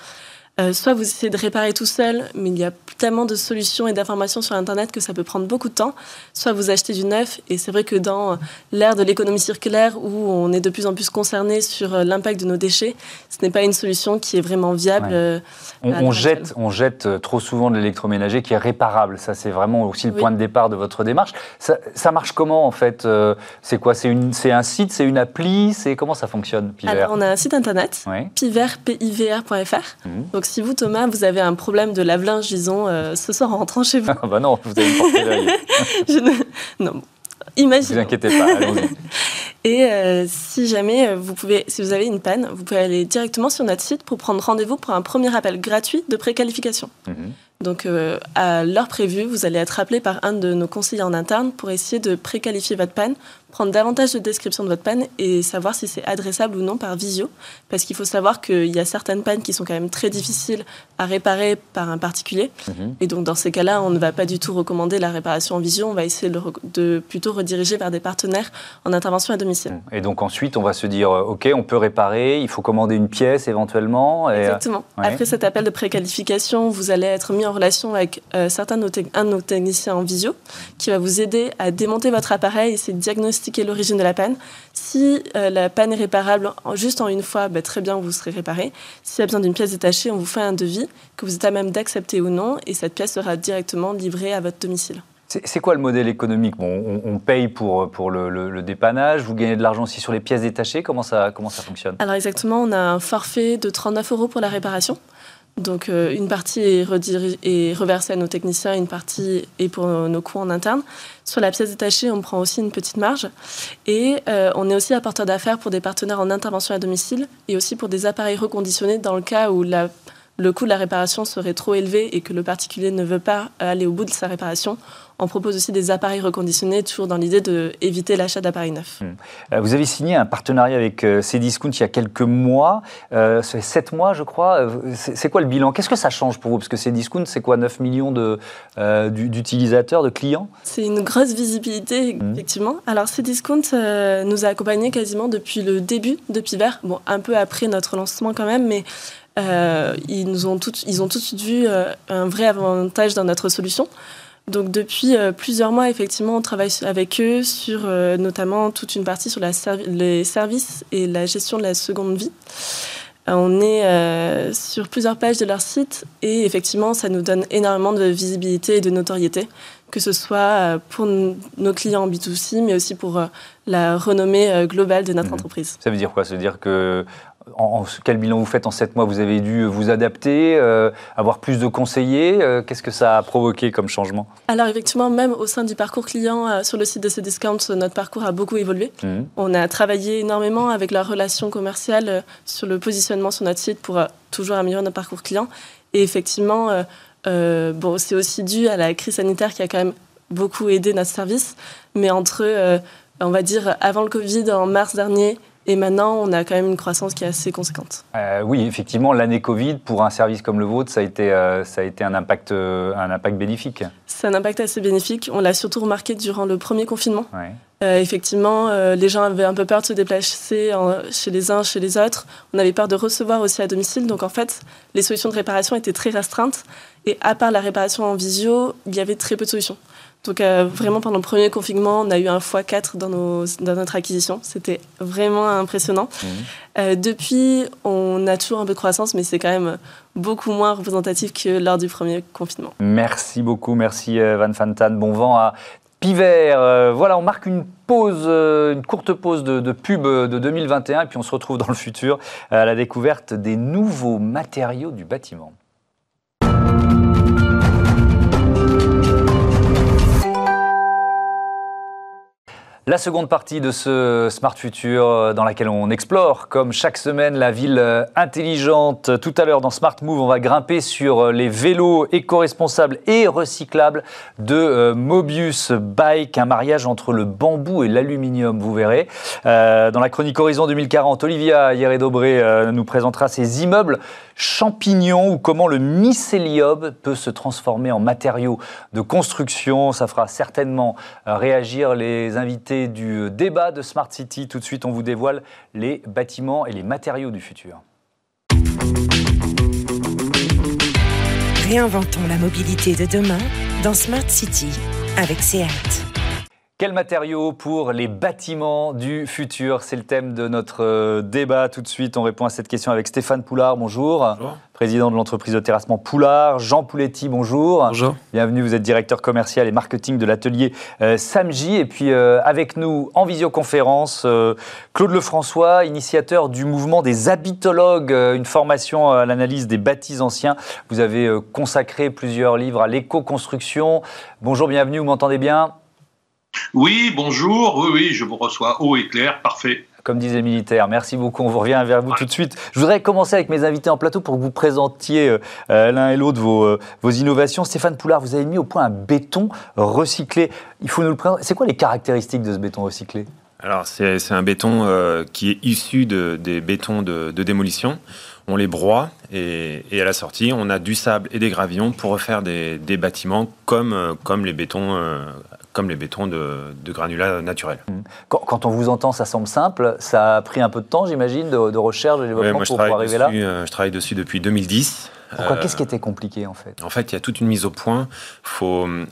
S7: Euh, soit vous essayez de réparer tout seul, mais il y a tellement de solutions et d'informations sur Internet que ça peut prendre beaucoup de temps. Soit vous achetez du neuf, et c'est vrai que dans l'ère de l'économie circulaire, où on est de plus en plus concerné sur euh, l'impact de nos déchets, ce n'est pas une solution qui est vraiment viable. Euh,
S1: on, jette, on jette trop souvent de l'électroménager qui est réparable. Ça, c'est vraiment aussi le point de départ de votre démarche. Ça, marche comment, en fait C'est quoi? C'est un site C'est une appli C'est Comment ça fonctionne,
S7: Piver Alors, on a un site Internet, piver, pivr.fr. Mmh. Donc, si vous, Thomas, vous avez un problème de lave-linge, disons, euh, ce soir en rentrant chez vous.
S1: Ah bah non, vous allez me porter l'œil.
S7: ne... Non, imaginez.
S1: Ne vous inquiétez pas, allons-y.
S7: Et euh, si jamais euh, vous pouvez, si vous avez une panne, vous pouvez aller directement sur notre site pour prendre rendez-vous pour un premier appel gratuit de préqualification. Mhm. Donc, à l'heure prévue, vous allez être appelé par un de nos conseillers en interne pour essayer de préqualifier votre panne prendre davantage de description de votre panne et savoir si c'est adressable ou non par visio. Parce qu'il faut savoir qu'il y a certaines pannes qui sont quand même très difficiles à réparer par un particulier. Mhm. Et donc, dans ces cas-là, on ne va pas du tout recommander la réparation en visio. On va essayer de, plutôt rediriger vers des partenaires en intervention à domicile.
S1: Et donc, ensuite, on va se dire euh, OK, on peut réparer, il faut commander une pièce éventuellement.
S7: Euh, Exactement. Après cet appel de préqualification, vous allez être mis en relation avec euh, certains de nos un de nos techniciens en visio qui va vous aider à démonter votre appareil et essayer de diagnostiquer l'origine de la panne. Si euh, la panne est réparable juste en une fois, bah, très bien, vous serez réparé. S'il y a besoin d'une pièce détachée, on vous fait un devis que vous êtes à même d'accepter ou non, et cette pièce sera directement livrée à votre domicile.
S1: C'est quoi le modèle économique? Bon, on, paye pour, pour le, dépannage, vous gagnez de l'argent aussi sur les pièces détachées, comment ça, comment ça fonctionne?
S7: Alors exactement, on a un forfait de 39 euros pour la réparation. Donc une partie est, reversée à nos techniciens, une partie est pour nos coûts en interne. Sur la pièce détachée, on prend aussi une petite marge. Et on est aussi apporteur d'affaires pour des partenaires en intervention à domicile et aussi pour des appareils reconditionnés dans le cas où le coût de la réparation serait trop élevé et que le particulier ne veut pas aller au bout de sa réparation, on propose aussi des appareils reconditionnés, toujours dans l'idée d'éviter l'achat d'appareils neufs.
S1: Hmm. Euh, vous avez signé un partenariat avec euh, Cdiscount il y a quelques mois, euh, c'est 7 mois je crois. C'est quoi le bilan? Qu'est-ce que ça change pour vous? Parce que Cdiscount, c'est quoi 9 millions d'utilisateurs, de, clients?
S7: C'est une grosse visibilité, hmm. effectivement. Alors Cdiscount nous a accompagnés quasiment depuis le début de Piver, bon, un peu après notre lancement quand même, mais euh, ils, nous ont tout, ils ont tout de suite vu euh, un vrai avantage dans notre solution. Donc depuis euh, plusieurs mois, effectivement, on travaille avec eux sur notamment toute une partie sur la les services et la gestion de la seconde vie. On est sur plusieurs pages de leur site et effectivement, ça nous donne énormément de visibilité et de notoriété, que ce soit pour nos clients en B2C, mais aussi pour la renommée globale de notre mmh. entreprise.
S1: Ça veut dire quoi? Ça veut dire que en, quel bilan vous faites en 7 mois? Vous avez dû vous adapter, euh, avoir plus de conseillers euh, Qu'est-ce que ça a provoqué comme changement?
S7: Alors effectivement, même au sein du parcours client euh, sur le site de Cdiscount, notre parcours a beaucoup évolué. Mmh. On a travaillé énormément avec la relation commerciale sur le positionnement sur notre site pour toujours améliorer notre parcours client. Et effectivement, bon, c'est aussi dû à la crise sanitaire qui a quand même beaucoup aidé notre service. Mais entre, on va dire, avant le Covid, en mars dernier, et maintenant, on a quand même une croissance qui est assez conséquente.
S1: Euh, oui, effectivement, l'année Covid, pour un service comme le vôtre, ça a été, euh, ça a été un, impact, euh, un impact bénéfique.
S7: C'est un impact assez bénéfique. On l'a surtout remarqué durant le premier confinement. effectivement, les gens avaient un peu peur de se déplacer chez les uns, chez les autres. On avait peur de recevoir aussi à domicile. Donc, en fait, les solutions de réparation étaient très restreintes. Et à part la réparation en visio, il y avait très peu de solutions. Donc euh, vraiment pendant le premier confinement, on a eu un x4 dans, nos, dans notre acquisition. C'était vraiment impressionnant. Mmh. Euh, depuis, on a toujours un peu de croissance, mais c'est quand même beaucoup moins représentatif que lors du premier confinement.
S1: Merci beaucoup, merci euh, Van Fantan. Bon vent à Piver. voilà, on marque une pause, une courte pause de, de, pub de 2021 et puis on se retrouve dans le futur à la découverte des nouveaux matériaux du bâtiment. La seconde partie de ce Smart Future euh, dans laquelle on explore, comme chaque semaine, la ville euh, intelligente. Tout à l'heure dans Smart Move, on va grimper sur euh, les vélos éco-responsables et recyclables de Mobius Bike, un mariage entre le bambou et l'aluminium, vous verrez. dans la chronique Horizon 2040, Olivia Hieré-Dobré nous présentera ces immeubles champignons ou comment le mycélium peut se transformer en matériau de construction. Ça fera certainement réagir les invités du débat de Smart City. Tout de suite, on vous dévoile les bâtiments et les matériaux du futur.
S8: Réinventons la mobilité de demain dans Smart City avec SEAT.
S1: Quels matériaux pour les bâtiments du futur? C'est le thème de notre euh, débat. Tout de suite, on répond à cette question avec Stéphane Poulard. Bonjour. bonjour. Président de l'entreprise de terrassement Poulard. Jean Pouletti, bonjour.
S9: Bonjour.
S1: Bienvenue, vous êtes directeur commercial et marketing de l'atelier euh, Samji. Et puis euh, avec nous en visioconférence, Claude Lefrançois, initiateur du mouvement des habitologues, une formation à l'analyse des bâtis anciens. Vous avez consacré plusieurs livres à l'éco-construction. Bonjour, bienvenue, vous m'entendez bien?
S9: Oui, bonjour. Oui, oui, je vous reçois haut et clair. Parfait.
S1: Comme disait militaire, merci beaucoup. On vous revient vers vous tout de suite. Je voudrais commencer avec mes invités en plateau pour que vous présentiez euh, euh, l'un et l'autre vos, euh, vos, innovations. Stéphane Poulard, vous avez mis au point un béton recyclé. Il faut nous le présenter. C'est quoi les caractéristiques de ce béton recyclé?
S10: Alors, c'est un béton qui est issu de, des bétons de, démolition on les broie et, à la sortie, on a du sable et des gravillons pour refaire des, bâtiments comme, comme les bétons comme les bétons de, granulats naturels. Mmh.
S1: Quand, on vous entend, ça semble simple. Ça a pris un peu de temps, j'imagine, de, recherche, de développement pour, arriver là
S10: euh, Je travaille dessus depuis 2010.
S1: Pourquoi Qu'est-ce qui était compliqué en fait?
S10: En fait, il y a toute une mise au point. Faut, euh,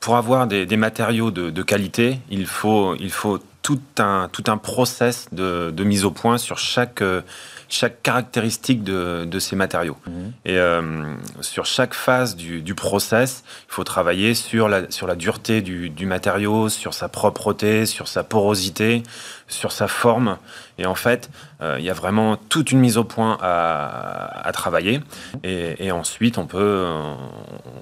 S10: pour avoir des, matériaux de, qualité, il faut, il faut tout, un, tout un process de, mise au point sur chaque... Euh, chaque caractéristique de, ces matériaux. Mhm. Et euh, sur chaque phase du, process, il faut travailler sur la, sur la dureté du, matériau, sur sa propreté, sur sa porosité, sur sa forme. Et en fait, il y a vraiment toute une mise au point à, travailler. Et, ensuite, on peut,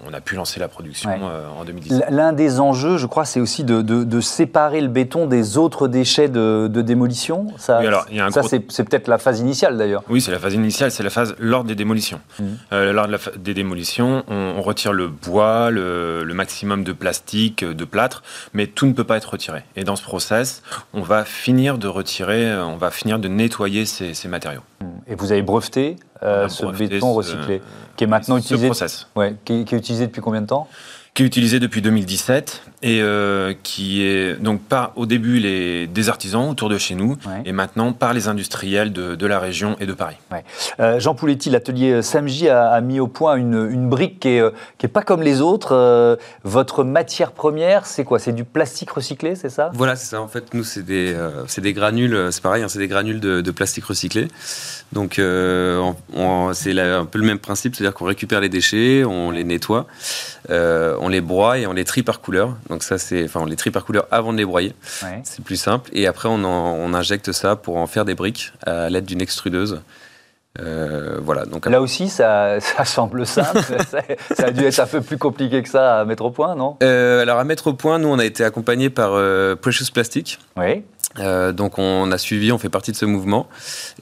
S10: on a pu lancer la production en 2017.
S1: L'un des enjeux, je crois, c'est aussi de, séparer le béton des autres déchets de, démolition. Ça, alors, ça c'est peut-être la phase initiale d'ailleurs.
S10: Oui, c'est la phase initiale, c'est la phase lors des démolitions. Mmh. lors des démolitions, on, retire le bois, le, le maximum de plastique, de plâtre, mais tout ne peut pas être retiré. Et dans ce process, on va finir de retirer, euh, on va finir de nettoyer ces, matériaux.
S1: Mmh. Et vous avez breveté euh, ce béton recyclé, qui est maintenant utilisé.
S10: Process.
S1: Ouais, qui est utilisé depuis combien de temps?
S10: Qui est utilisé depuis 2017 et euh, qui est donc par au début les, des artisans autour de chez nous et maintenant par les industriels de, de, la région et de Paris.
S1: Euh, Jean Pouletti, l'atelier Samji a, a, mis au point une, une brique qui n'est euh, qui est pas comme les autres. votre matière première, c'est quoi? C'est du plastique recyclé, c'est ça?
S11: Voilà, c'est ça. En fait, nous, c'est des, granules, c'est pareil, hein, c'est des granules de, de, plastique recyclé. Donc, c'est un peu le même principe, c'est-à-dire qu'on récupère les déchets, on les nettoie on les broie et on les trie par couleur. Donc ça, c'est, enfin, on les trie par couleur avant de les broyer. C'est plus simple. Et après, on, on, injecte ça pour en faire des briques à l'aide d'une extrudeuse.
S1: Euh, voilà, donc Là aussi, ça, ça semble simple. ça, a dû être un peu plus compliqué que ça à mettre au point, non?
S11: Euh, Alors, à mettre au point, nous, on a été accompagné par euh, Precious Plastic.
S1: Oui.
S11: Euh, donc on a suivi, on fait partie de ce mouvement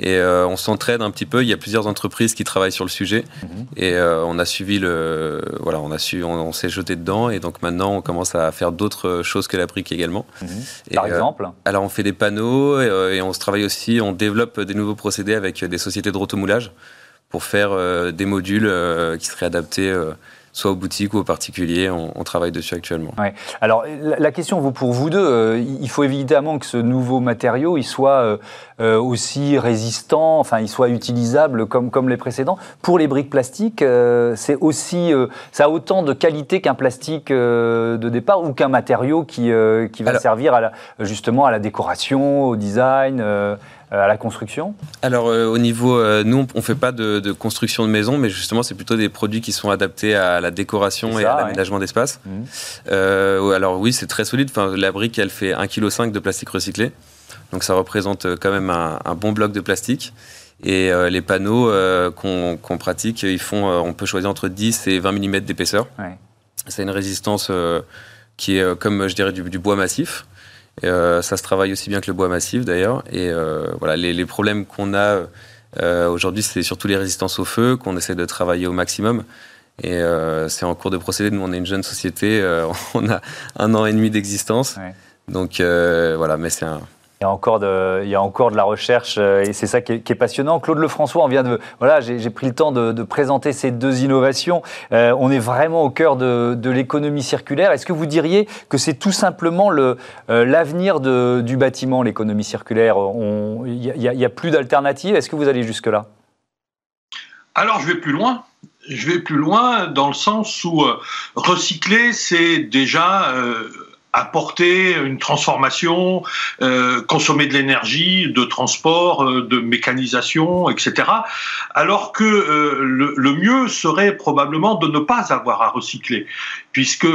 S11: et euh, on s'entraide un petit peu. Il y a plusieurs entreprises qui travaillent sur le sujet mhm. et euh, on a suivi le, voilà, on a su, on, s'est jeté dedans et donc maintenant on commence à faire d'autres choses que la brique également.
S1: Mhm. Par exemple
S11: Alors on fait des panneaux et, on se travaille aussi, on développe des nouveaux procédés avec des sociétés de rotomoulage pour faire des modules qui seraient adaptés soit aux boutiques ou aux particuliers. On, travaille dessus actuellement.
S1: Alors, la, question vous, pour vous deux, euh, il faut évidemment que ce nouveau matériau il soit euh, euh, aussi résistant, enfin, il soit utilisable comme, comme les précédents. Pour les briques plastiques, c'est aussi, ça a autant de qualité qu'un plastique de départ ou qu'un matériau qui, qui va servir à justement à la décoration, au design à la construction
S11: Alors euh, au niveau, euh, nous on ne fait pas de, construction de maison, mais justement c'est plutôt des produits qui sont adaptés à la décoration et à l'aménagement d'espace. Mmh. alors oui, c'est très solide. Enfin, la brique, elle fait 1,5 kg de plastique recyclé, donc ça représente quand même un, bon bloc de plastique. Et les panneaux qu'on pratique, ils font, on peut choisir entre 10 et 20 mm d'épaisseur. C'est une résistance qui est comme je dirais du bois massif. Euh, ça se travaille aussi bien que le bois massif d'ailleurs. Et euh, voilà, les, problèmes qu'on a euh, aujourd'hui, c'est surtout les résistances au feu qu'on essaie de travailler au maximum. Et c'est en cours de procédé. Nous, on est une jeune société. on a un an et demi d'existence. Donc voilà, mais c'est un,
S1: il y a encore de, il y a la recherche euh, et c'est ça qui est, passionnant. Claude Lefrançois, on vient de, voilà, j'ai pris le temps de, présenter ces deux innovations. Euh, on est vraiment au cœur de, l'économie circulaire. Est-ce que vous diriez que c'est tout simplement le, euh, l'avenir du bâtiment, l'économie circulaire? Il n'y a, a, plus d'alternative. Est-ce que vous allez jusque-là?
S9: Alors, je vais plus loin. Je vais plus loin dans le sens où recycler, c'est déjà apporter une transformation, euh, consommer de l'énergie, de transport, euh, de mécanisation, etc. Alors que euh, le, le, mieux serait probablement de ne pas avoir à recycler, puisque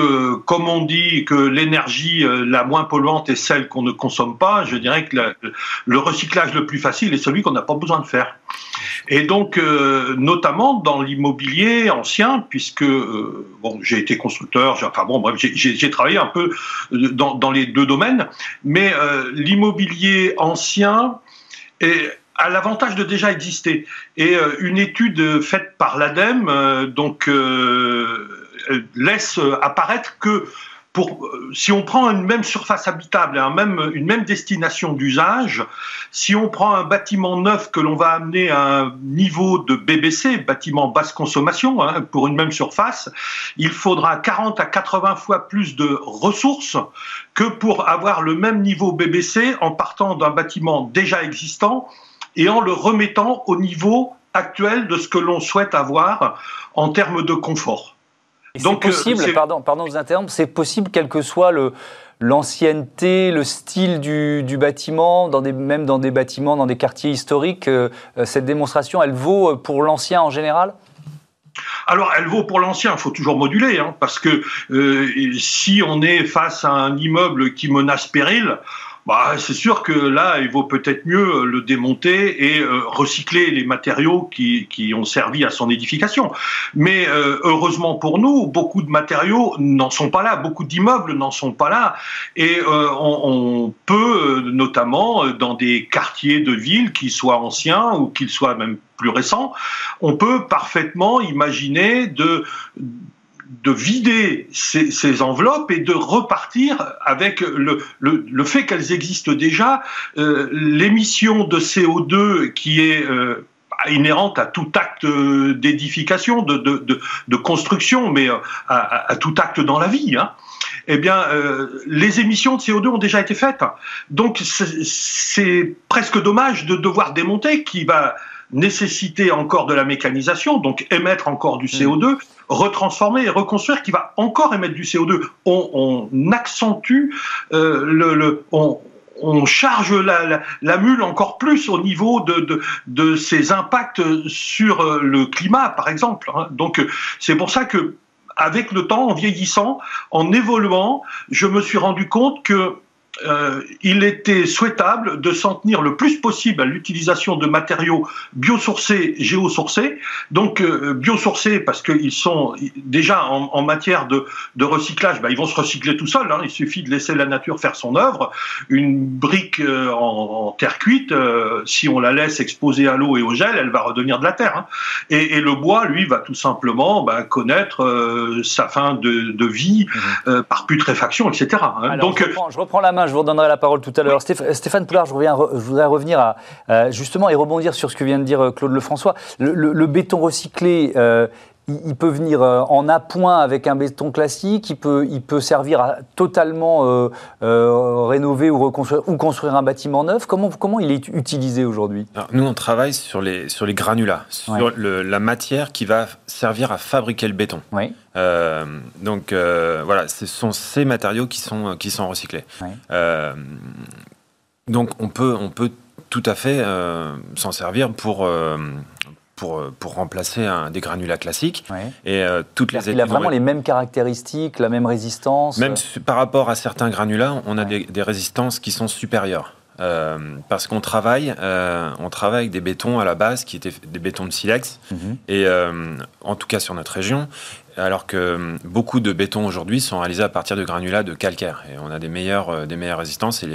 S9: comme on dit que l'énergie la moins polluante est celle qu'on ne consomme pas, je dirais que le recyclage le plus facile est celui qu'on n'a pas besoin de faire. Et donc, euh, notamment dans l'immobilier ancien, puisque euh, bon, j'ai été constructeur, enfin bon, j'ai travaillé un peu euh, dans, les deux domaines, mais l'immobilier ancien a l'avantage de déjà exister. Et une étude faite par l'ADEME donc laisse apparaître que euh, si on prend une même surface habitable et un même, une même destination d'usage, si on prend un bâtiment neuf que l'on va amener à un niveau de BBC, bâtiment basse consommation, hein, pour une même surface, il faudra 40 à 80 fois plus de ressources que pour avoir le même niveau BBC en partant d'un bâtiment déjà existant et en le remettant au niveau actuel de ce que l'on souhaite avoir en termes de confort.
S1: Donc c'est euh, possible, pardon, pardon interrompre, c'est possible quel que soit le, l'ancienneté, le style du, du, bâtiment, dans des, même dans des bâtiments, dans des quartiers historiques, euh, euh, cette démonstration, elle vaut pour l'ancien en général?
S9: Alors, elle vaut pour l'ancien, il faut toujours moduler, hein, parce que si on est face à un immeuble qui menace péril, bah, c'est sûr que là, il vaut peut-être mieux le démonter et euh, recycler les matériaux qui, qui, ont servi à son édification. Mais euh, heureusement pour nous, beaucoup de matériaux n'en sont pas là, beaucoup d'immeubles n'en sont pas là. Et euh, on, on, peut, notamment dans des quartiers de ville qui soient anciens ou qu'ils soient même plus récents, on peut parfaitement imaginer de de vider ces, enveloppes et de repartir avec le, le, fait qu'elles existent déjà, euh, l'émission de CO2 qui est euh, inhérente à tout acte d'édification, de, de, de, construction, mais euh, à, tout acte dans la vie. Hein. Eh bien, les émissions de CO2 ont déjà été faites. Donc, c'est presque dommage de devoir démonter qui va nécessiter encore de la mécanisation, donc émettre encore du CO2, retransformer et reconstruire, qui va encore émettre du CO2. On, accentue euh, le, on, charge la, mule encore plus au niveau de, de, ses impacts sur euh, le climat, par exemple. Hein. Donc c'est pour ça que, avec le temps, en vieillissant, en évoluant, je me suis rendu compte que euh, il était souhaitable de s'en tenir le plus possible à l'utilisation de matériaux biosourcés, géosourcés. Donc euh, biosourcés parce qu'ils sont déjà en, matière de, recyclage, bah, ils vont se recycler tout seuls. Hein. il suffit de laisser la nature faire son œuvre. Une brique euh, en, terre cuite, si on la laisse exposée à l'eau et au gel, elle va redevenir de la terre. Hein. Et, le bois, lui, va tout simplement bah, connaître sa fin de, vie mmh. par putréfaction, etc.
S1: Hein. Donc je reprends la main je vous redonnerai la parole tout à l'heure. Stéphane Poulard, je, reviens, je voudrais revenir à, justement et rebondir sur ce que vient de dire euh, Claude Lefrançois. Le, le, béton recyclé, euh, il, peut venir euh, en appoint avec un béton classique, il peut, il peut servir à totalement rénover ou reconstruire ou construire un bâtiment neuf. Comment, comment il est utilisé aujourd'hui?
S10: Nous, on travaille sur les, sur les granulats, sur la matière qui va servir à fabriquer le béton. Euh, donc euh, voilà, ce sont ces matériaux qui sont, qui sont recyclés. Euh, donc on peut, on peut tout à fait s'en servir pour pour, pour, remplacer un, des granulats classiques.
S1: Et toutes les Il a vraiment les mêmes caractéristiques, la même résistance.
S10: Même par rapport à certains granulats, on a des, des, résistances qui sont supérieures. Euh, parce qu'on travaille, euh, on travaille avec des bétons à la base qui étaient des bétons de silex, mhm. et euh, en tout cas sur notre région, alors que beaucoup de bétons aujourd'hui sont réalisés à partir de granulats de calcaire. Et on a des meilleures, des meilleures résistances et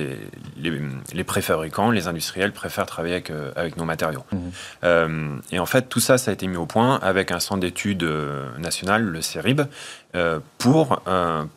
S10: les, les, préfabricants, les industriels préfèrent travailler avec, avec nos matériaux. Mhm. et en fait, tout ça, ça a été mis au point avec un centre d'études national, le CERIB, pour,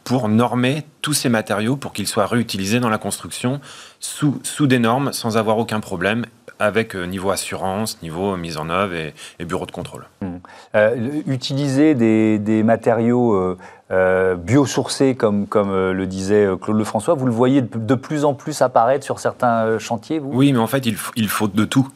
S10: pour normer tous ces matériaux pour qu'ils soient réutilisés dans la construction sous, sous des normes sans avoir aucun problème avec euh, niveau assurance, niveau mise en œuvre et, bureau de contrôle. Mmh.
S1: Euh, utiliser des, des matériaux euh, biosourcés, comme, comme le disait Claude Lefrançois, vous le voyez de, plus en plus apparaître sur certains chantiers vous?
S10: Oui, mais en fait, il, il faut de tout.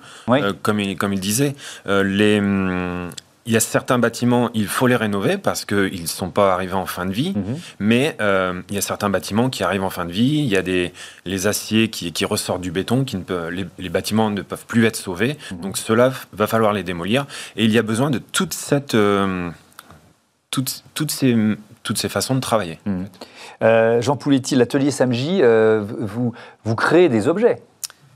S10: comme, il, comme il disait, les hum, il y a certains bâtiments, il faut les rénover parce qu'ils ne sont pas arrivés en fin de vie, mhm. mais euh, il y a certains bâtiments qui arrivent en fin de vie, il y a des, les aciers qui, qui ressortent du béton, qui ne peut, les, bâtiments ne peuvent plus être sauvés, mhm. donc cela va falloir les démolir, et il y a besoin de toute cette, euh, toutes, toutes, ces, toutes ces façons de travailler.
S1: Mhm. Euh, Jean Pouletti, l'atelier Samji, vous, vous créez des objets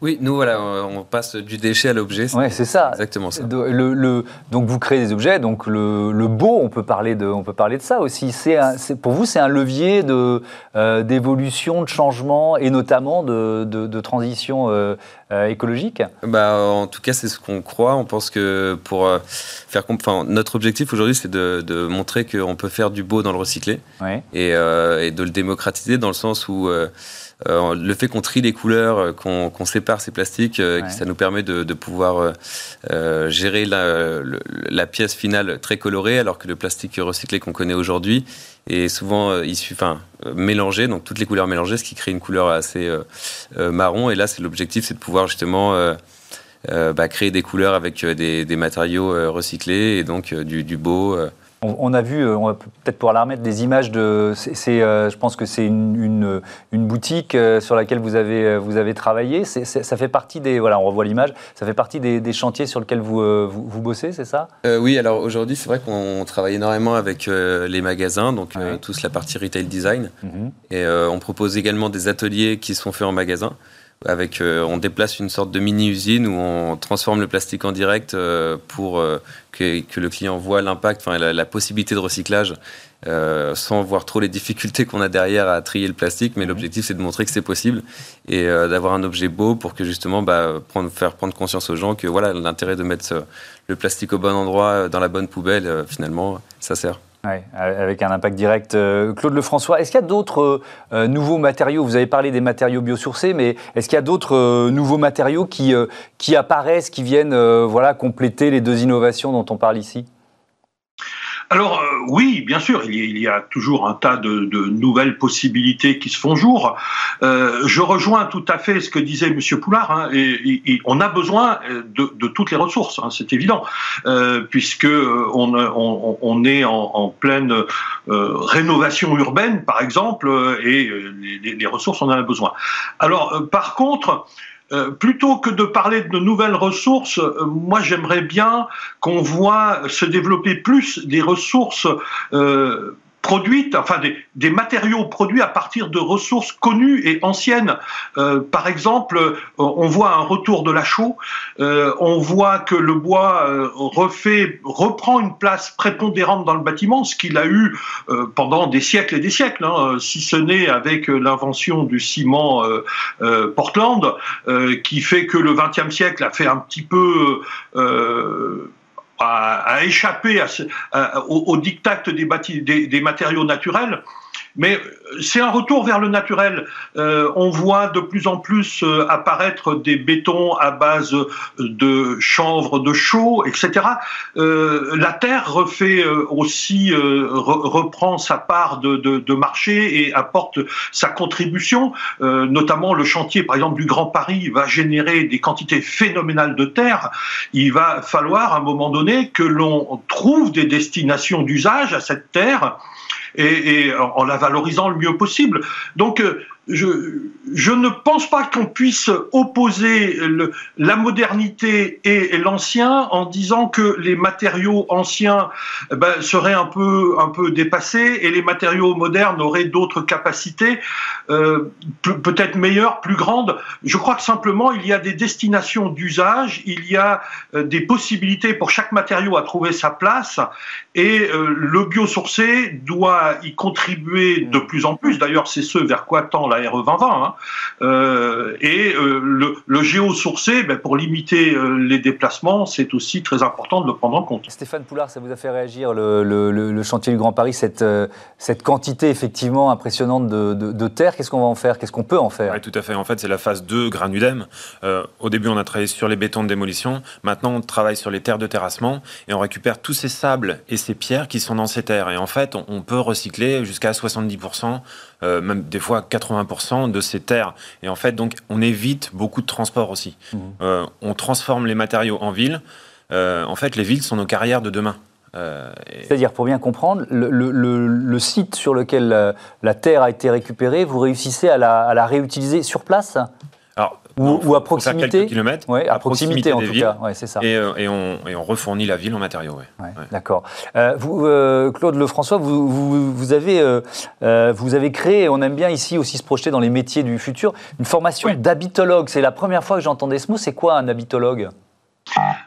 S11: oui, nous, voilà, on passe du déchet à l'objet.
S1: Oui, c'est ça.
S11: Exactement ça.
S1: Le, donc, vous créez des objets. Donc, le, beau, on peut parler de, on peut parler de ça aussi. C'est pour vous, c'est un levier de, euh, d'évolution, de changement et notamment de, de, transition euh, euh, écologique?
S11: Bah, En tout cas, c'est ce qu'on croit. On pense que pour faire. Enfin, notre objectif aujourd'hui, c'est de, montrer qu'on peut faire du beau dans le recyclé et, et, de le démocratiser dans le sens où. Euh, le fait qu'on trie les couleurs, euh, qu'on sépare ces plastiques, euh, ça nous permet de, pouvoir gérer la, pièce finale très colorée, alors que le plastique recyclé qu'on connaît aujourd'hui est souvent issu, enfin, mélangé, donc toutes les couleurs mélangées, ce qui crée une couleur assez marron. Et là, c'est l'objectif, c'est de pouvoir justement bah, créer des couleurs avec des, matériaux recyclés et donc du, beau
S1: On, a vu, on va peut-être pouvoir la remettre, des images de. C'est, je pense que c'est une, une, boutique sur laquelle vous avez, vous avez travaillé. ça fait partie des. Voilà, on revoit l'image. Ça fait partie des, chantiers sur lesquels vous, vous, bossez, c'est ça?
S11: Oui, alors aujourd'hui, c'est vrai qu'on travaille énormément avec les magasins, donc tous la partie retail design. Mhm. Et on propose également des ateliers qui sont faits en magasin. Avec, euh, on déplace une sorte de mini-usine où on transforme le plastique en direct euh, pour euh, que, que, le client voit l'impact, enfin, la, possibilité de recyclage, sans voir trop les difficultés qu'on a derrière à trier le plastique. Mais l'objectif, c'est de montrer que c'est possible et d'avoir un objet beau pour que justement bah, prendre, faire prendre conscience aux gens que voilà l'intérêt de mettre le plastique au bon endroit, dans la bonne poubelle, finalement, ça sert.
S1: Avec un impact direct. Euh, Claude Lefrançois, est-ce qu'il y a d'autres euh, nouveaux matériaux? Vous avez parlé des matériaux biosourcés, mais est-ce qu'il y a d'autres euh, nouveaux matériaux qui, qui apparaissent, qui viennent voilà, compléter les deux innovations dont on parle ici?
S9: Alors euh, oui, bien sûr, il y, a, toujours un tas de, nouvelles possibilités qui se font jour. Euh, je rejoins tout à fait ce que disait Monsieur Poulard. Hein, et, on a besoin de, toutes les ressources, hein, c'est évident, euh, puisque on, est en, pleine rénovation urbaine, par exemple, et les, les, ressources, on en a besoin. Alors, par contre, euh, plutôt que de parler de nouvelles ressources, euh, moi j'aimerais bien qu'on voit se développer plus des ressources euh, produites, enfin des, des, matériaux produits à partir de ressources connues et anciennes. Euh, par exemple, euh, on voit un retour de la chaux, euh, on voit que le bois euh, reprend une place prépondérante dans le bâtiment, ce qu'il a eu pendant des siècles et des siècles, hein, si ce n'est avec l'invention du ciment Portland, qui fait que le XXe siècle a fait un petit peu à, échapper au, au diktat des, des matériaux naturels. Mais c'est un retour vers le naturel. Euh, on voit de plus en plus euh, apparaître des bétons à base de chanvre, de chaux, etc. Euh, la terre refait aussi reprend sa part de, de, marché et apporte sa contribution. notamment le chantier, par exemple, du Grand Paris va générer des quantités phénoménales de terre. Il va falloir à un moment donné que l'on trouve des destinations d'usage à cette terre et, et en la valorisant le mieux possible. Donc, euh, je, ne pense pas qu'on puisse opposer la modernité et, l'ancien en disant que les matériaux anciens eh ben, seraient un peu, un peu dépassés et les matériaux modernes auraient d'autres capacités, euh, peut-être meilleures, plus grandes. Je crois que simplement il y a des destinations d'usage, il y a euh, des possibilités pour chaque matériau à trouver sa place et euh, le biosourcé doit y contribuer de plus en plus. D'ailleurs, c'est ce vers quoi tend la RE 2020. Hein. Euh, et euh, le, le géosourcé, ben, pour limiter euh, les déplacements, c'est aussi très important de le prendre en compte.
S1: Stéphane Poulard, ça vous a fait réagir le, le, chantier du Grand Paris, cette, cette quantité effectivement impressionnante de, de, terre. Qu'est-ce qu'on va en faire? Qu'est-ce qu'on peut en faire?
S10: Oui, tout à fait. En fait, c'est la phase 2 Granudem. au début, on a travaillé sur les bétons de démolition. Maintenant, on travaille sur les terres de terrassement et on récupère tous ces sables et ces pierres qui sont dans ces terres. Et en fait, on, on peut recycler jusqu'à 70% euh, même des fois 80% de ces terres. Et en fait, donc, on évite beaucoup de transport aussi. Mmh. Euh, on transforme les matériaux en ville. Euh, en fait, les villes sont nos carrières de demain.
S1: C'est-à-dire, pour bien comprendre, le, site sur lequel la, terre a été récupérée, vous réussissez à la, à la réutiliser sur place?
S10: Alors,
S1: ou, à proximité
S10: kilomètres.
S1: à, proximité, en tout cas, c'est ça.
S10: Et, euh, et, on, et, on, refournit la ville en matériaux.
S1: D'accord. Euh, vous, euh, Claude Lefrançois, vous, vous, vous avez, vous avez créé, on aime bien ici aussi se projeter dans les métiers du futur, une formation d'habitologue. C'est la première fois que j'entendais ce mot. C'est quoi un habitologue?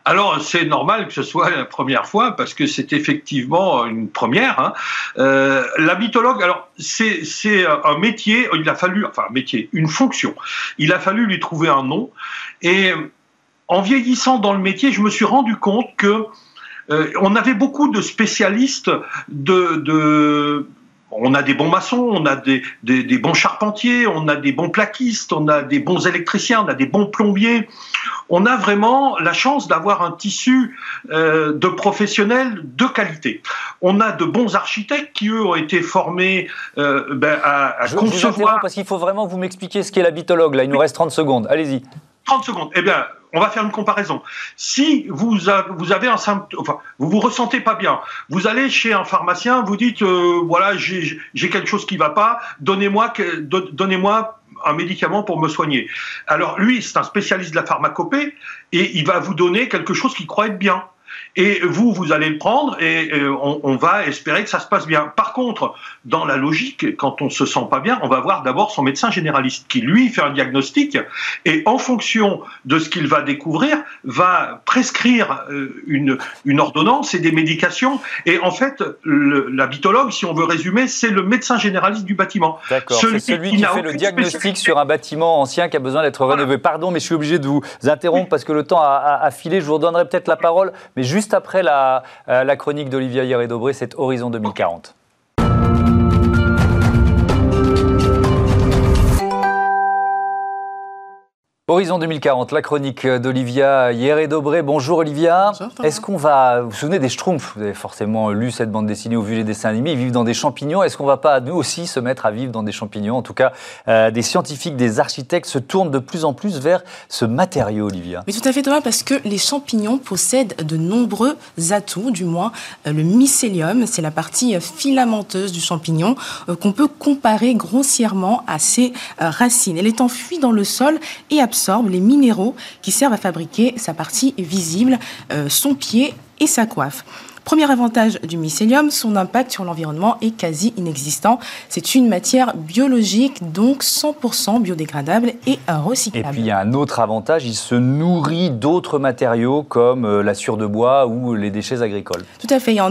S9: Alors c'est normal que ce soit la première fois parce que c'est effectivement une première. Hein. Euh, L'habitologue, alors c'est un métier, il a fallu, enfin un métier, une fonction. Il a fallu lui trouver un nom et en vieillissant dans le métier, je me suis rendu compte que euh, on avait beaucoup de spécialistes de, de on a des bons maçons, on a des, des, bons charpentiers, on a des bons plaquistes, on a des bons électriciens, on a des bons plombiers. On a vraiment la chance d'avoir un tissu euh, de professionnels de qualité. On a de bons architectes qui, eux, ont été formés euh, ben, à,
S1: à Je concevoir... parce qu'il faut vraiment vous m'expliquer ce qu'est l'habitologue. Là, il nous reste 30 secondes. Allez-y.
S9: 30 secondes. Eh bien, on va faire une comparaison. Si vous, avez un symptôme, enfin, vous vous ressentez pas bien, vous allez chez un pharmacien, vous dites, euh, voilà, j'ai quelque chose qui va pas, donnez-moi, donnez-moi un médicament pour me soigner. Alors lui, c'est un spécialiste de la pharmacopée et il va vous donner quelque chose qu'il croit être bien et vous, vous allez le prendre et euh, on, va espérer que ça se passe bien. Par contre, dans la logique, quand on se sent pas bien, on va voir d'abord son médecin généraliste qui, lui, fait un diagnostic et en fonction de ce qu'il va découvrir, va prescrire euh, une, une ordonnance et des médications. Et en fait, le, la bitologue, si on veut résumer, c'est le médecin généraliste du bâtiment.
S1: D'accord, c'est celui qui, fait le diagnostic sur un bâtiment ancien qui a besoin d'être rénové. Pardon, mais je suis obligé de vous interrompre parce que le temps a, a filé. Je vous redonnerai peut-être la parole, mais juste après la, euh, chronique d'Olivia Hieré-Dobré, c'est Horizon 2040. Horizon 2040, la chronique d'Olivia Hieré-Dobré. Bonjour Olivia. Est-ce qu'on va. Vous vous souvenez des Schtroumpfs? Vous avez forcément lu cette bande dessinée ou vu les dessins animés. Ils vivent dans des champignons. Est-ce qu'on va pas, nous aussi, se mettre à vivre dans des champignons? En tout cas, euh, des scientifiques, des architectes se tournent de plus en plus vers ce matériau, Olivia.
S12: Mais tout à fait, Thomas, parce que les champignons possèdent de nombreux atouts, du moins euh, le mycélium, c'est la partie euh, filamenteuse du champignon qu'on peut comparer grossièrement à ses racines. Elle est enfuie dans le sol et les minéraux qui servent à fabriquer sa partie visible, euh, son pied et sa coiffe. Premier avantage du mycélium, son impact sur l'environnement est quasi inexistant. C'est une matière biologique, donc 100% biodégradable et recyclable.
S1: Et puis il y a un autre avantage, il se nourrit d'autres matériaux comme euh, la sûre de bois ou les déchets agricoles.
S12: Tout à fait. En,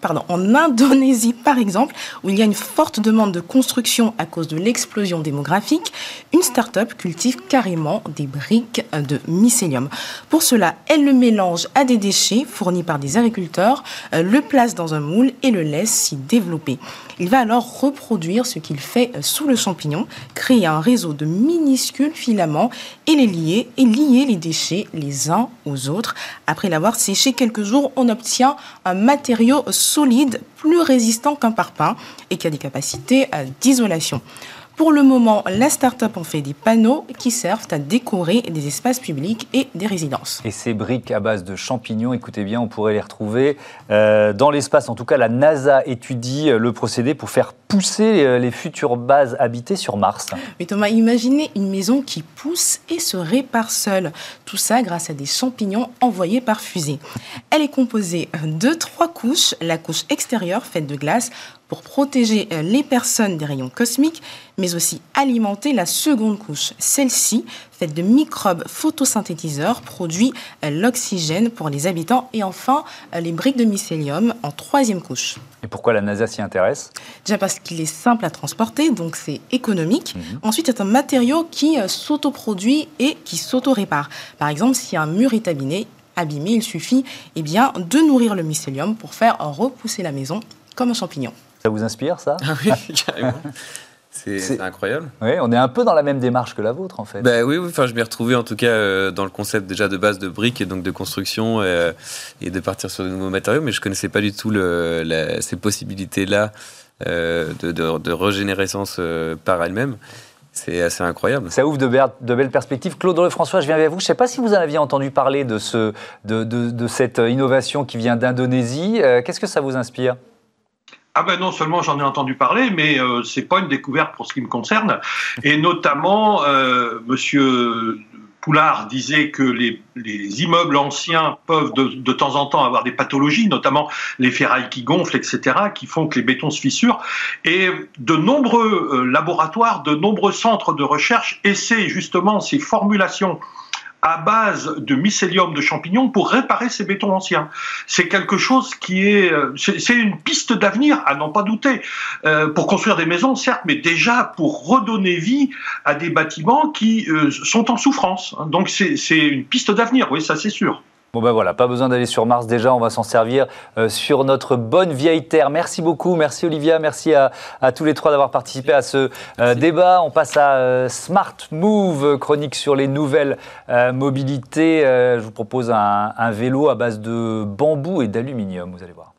S12: pardon, en Indonésie, par exemple, où il y a une forte demande de construction à cause de l'explosion démographique, une start-up cultive carrément des briques de mycélium. Pour cela, elle le mélange à des déchets fournis par des agriculteurs euh, le place dans un moule et le laisse s'y développer. Il va alors reproduire ce qu'il fait euh, sous le champignon, créer un réseau de minuscules filaments et les lier et lier les déchets les uns aux autres. Après l'avoir séché quelques jours, on obtient un matériau solide, plus résistant qu'un parpaing et qui a des capacités euh, d'isolation. Pour le moment, la start-up en fait des panneaux qui servent à décorer des espaces publics et des résidences.
S1: Et ces briques à base de champignons, écoutez bien, on pourrait les retrouver euh, dans l'espace. En tout cas, la NASA étudie euh, le procédé pour faire pousser euh, les futures bases habitées sur Mars.
S12: Mais Thomas, imaginez une maison qui pousse et se répare seule. Tout ça grâce à des champignons envoyés par fusée. Elle est composée de trois couches. La couche extérieure faite de glace pour protéger euh, les personnes des rayons cosmiques, mais aussi alimenter la seconde couche. Celle-ci, faite de microbes photosynthétiseurs, produit euh, l'oxygène pour les habitants et enfin euh, les briques de mycélium en troisième couche.
S1: Et pourquoi la NASA s'y intéresse?
S12: Déjà parce qu'il est simple à transporter, donc c'est économique. Mhm. Ensuite, c'est un matériau qui s'autoproduit et qui s'auto-répare. Par exemple, si un mur est abîmé, abîmé, il suffit eh bien, de nourrir le mycélium pour faire repousser la maison comme un champignon.
S1: Ça vous inspire, ça
S11: Ah oui, carrément. C'est incroyable.
S1: Oui, on est un peu dans la même démarche que la vôtre, en fait.
S11: Ben oui, oui enfin, je m'y retrouvé en tout cas euh, dans le concept déjà de base de briques et donc de construction euh, et de partir sur de nouveaux matériaux, mais je connaissais pas du tout le, ces possibilités-là euh, de, de, régénérescence par elle-même. C'est assez incroyable.
S1: Ça ouvre de, de belles perspectives. Claude François, je viens vers vous. Je ne sais pas si vous en aviez entendu parler de, ce, de, de cette innovation qui vient d'Indonésie. Qu'est-ce que ça vous inspire?
S9: Ah ben non seulement j'en ai entendu parler, mais euh, c'est pas une découverte pour ce qui me concerne. Et notamment, euh, Monsieur Poulard disait que les, les immeubles anciens peuvent de, de, temps en temps avoir des pathologies, notamment les ferrailles qui gonflent, etc., qui font que les bétons se fissurent. Et de nombreux euh, laboratoires, de nombreux centres de recherche essaient justement ces formulations à base de mycélium de champignons pour réparer ces bétons anciens. C'est quelque chose qui est, euh, c'est une piste d'avenir à n'en pas douter, euh, pour construire des maisons, certes, mais déjà pour redonner vie à des bâtiments qui euh, sont en souffrance. Donc c'est une piste d'avenir, oui, ça c'est sûr.
S1: Bon ben voilà, pas besoin d'aller sur Mars déjà, on va s'en servir euh, sur notre bonne vieille Terre. Merci beaucoup, merci Olivia, merci à, tous les trois d'avoir participé à ce euh, débat. On passe à euh, Smart Move, chronique sur les nouvelles mobilités. je vous propose un, un vélo à base de bambou et d'aluminium, vous allez voir.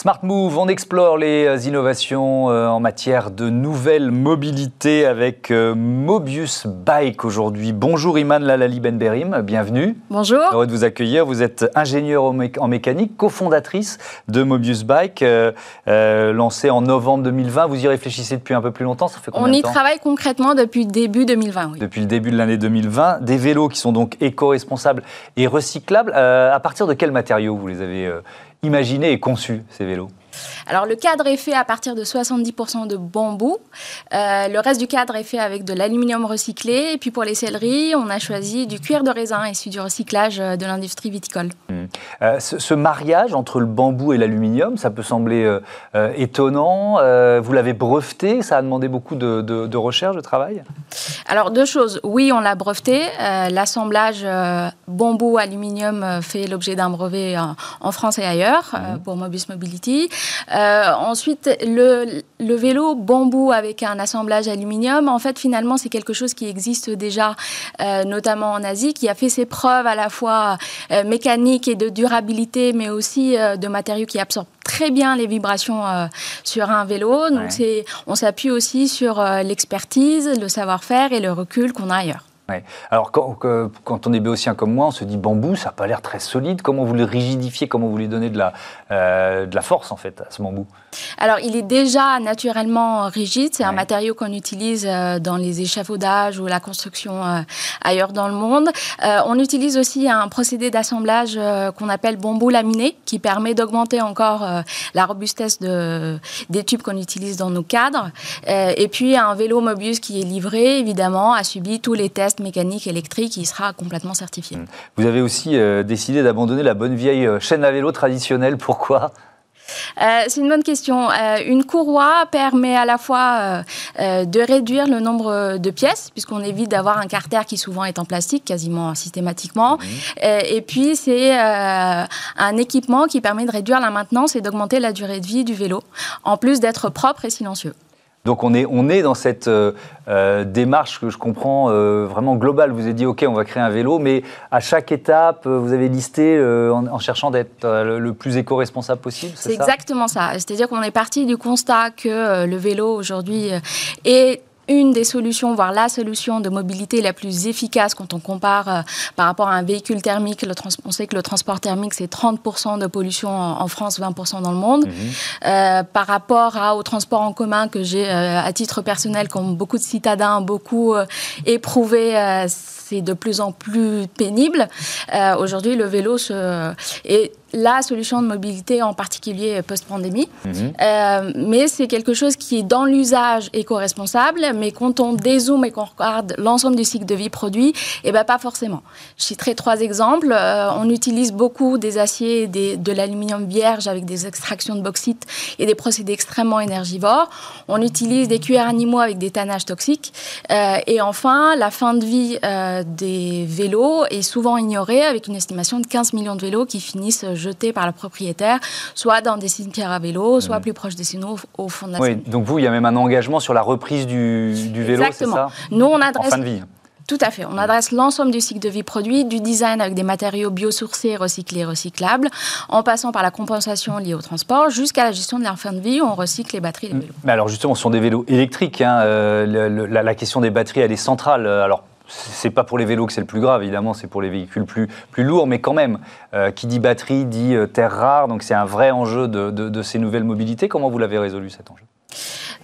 S1: Smart Move, on explore les euh, innovations euh, en matière de nouvelles mobilités avec euh, Mobius Bike aujourd'hui. Bonjour Iman Lalali Benberim, bienvenue.
S13: Bonjour.
S1: Heureux de vous accueillir. Vous êtes ingénieure en mécanique, cofondatrice de Mobius Bike, lancée en novembre 2020. Vous y réfléchissez depuis un peu plus longtemps, ça fait combien
S13: On y
S1: de temps
S13: travaille concrètement depuis début 2020, oui.
S1: Depuis le début de l'année 2020. Des vélos qui sont donc éco-responsables et recyclables. à partir de quels matériaux vous les avez imaginés et conçus, ces vélos?
S13: Alors le cadre est fait à partir de 70% de bambou. Euh, le reste du cadre est fait avec de l'aluminium recyclé. Et puis pour les céleries, on a choisi du cuir de raisin issu du recyclage euh, de l'industrie viticole.
S1: Mmh. Euh, ce, mariage entre le bambou et l'aluminium, ça peut sembler étonnant. vous l'avez breveté, ça a demandé beaucoup de, recherche, de travail?
S13: Alors deux choses. Oui, on l'a breveté. L'assemblage bambou-aluminium fait l'objet d'un brevet en, France et ailleurs mmh. pour Mobus Mobility. Euh, ensuite, le, le, vélo bambou avec un assemblage aluminium, en fait, finalement, c'est quelque chose qui existe déjà, euh, notamment en Asie, qui a fait ses preuves à la fois euh, mécaniques et de durabilité, mais aussi de matériaux qui absorbent très bien les vibrations sur un vélo. Donc, on s'appuie aussi sur l'expertise, le savoir-faire et le recul qu'on a ailleurs.
S1: Alors, quand, on est béotien comme moi, on se dit bambou, ça n'a pas l'air très solide. Comment vous le rigidifiez? Comment vous lui donnez de la, euh, de la force, en fait, à ce bambou?
S13: Alors, il est déjà naturellement rigide. C'est un matériau qu'on utilise euh, dans les échafaudages ou la construction euh, ailleurs dans le monde. on utilise aussi un procédé d'assemblage qu'on appelle bambou laminé, qui permet d'augmenter encore la robustesse de, des tubes qu'on utilise dans nos cadres. et puis, un vélo Mobius qui est livré, évidemment, a subi tous les tests mécanique électrique, il sera complètement certifié. Mmh.
S1: Vous avez aussi euh, décidé d'abandonner la bonne vieille euh, chaîne à vélo traditionnelle. Pourquoi?
S13: Euh, c'est une bonne question. une courroie permet à la fois de réduire le nombre de pièces, puisqu'on évite d'avoir un carter qui souvent est en plastique, quasiment systématiquement. Mmh. et puis, c'est un équipement qui permet de réduire la maintenance et d'augmenter la durée de vie du vélo, en plus d'être propre et silencieux.
S1: Donc on est, on est dans cette euh, euh, démarche que je comprends euh, vraiment globale. Vous avez dit, OK, on va créer un vélo, mais à chaque étape, vous avez listé en, cherchant d'être le plus éco-responsable possible.
S13: C'est exactement ça. C'est-à-dire qu'on est parti du constat que le vélo aujourd'hui est une des solutions, voire la solution de mobilité la plus efficace quand on compare euh, par rapport à un véhicule thermique. Le on sait que le transport thermique, c'est 30% de pollution en, France, 20% dans le monde. Mhm. Euh, par rapport à, au transport en commun que j'ai euh, à titre personnel, comme beaucoup de citadins, beaucoup éprouvé, c'est de plus en plus pénible. Aujourd'hui, le vélo se, est la solution de mobilité, en particulier post-pandémie. Mhm. Euh, mais c'est quelque chose qui est dans l'usage éco-responsable, mais quand on dézoome et qu'on regarde l'ensemble du cycle de vie produit, eh ben pas forcément. Je citerai trois exemples. Euh, on utilise beaucoup des aciers, des, de l'aluminium vierge avec des extractions de bauxite et des procédés extrêmement énergivores. On utilise des cuirs animaux avec des tannages toxiques. Euh, et enfin, la fin de vie des vélos est souvent ignorée avec une estimation de 15 millions de vélos qui finissent jetés par le propriétaire, soit dans des cimetières à vélo, soit mmh. plus proche des signaux au, fond de la
S1: Oui, donc vous, il y a même un engagement sur la reprise du, vélo, c'est ça
S13: Nous, on adresse... En fin de vie tout à fait. On adresse l'ensemble du cycle de vie produit, du design avec des matériaux biosourcés, recyclés, recyclables, en passant par la compensation liée au transport, jusqu'à la gestion de la fin de vie où on recycle les batteries des vélos.
S1: Mais alors justement, ce sont des vélos électriques. Hein. Euh, la, la, question des batteries, elle est centrale. Alors c'est pas pour les vélos que c'est le plus grave, évidemment, c'est pour les véhicules plus, plus lourds, mais quand même, euh, qui dit batterie dit euh, terre rare, donc c'est un vrai enjeu de, de, ces nouvelles mobilités. Comment vous l'avez résolu cet enjeu?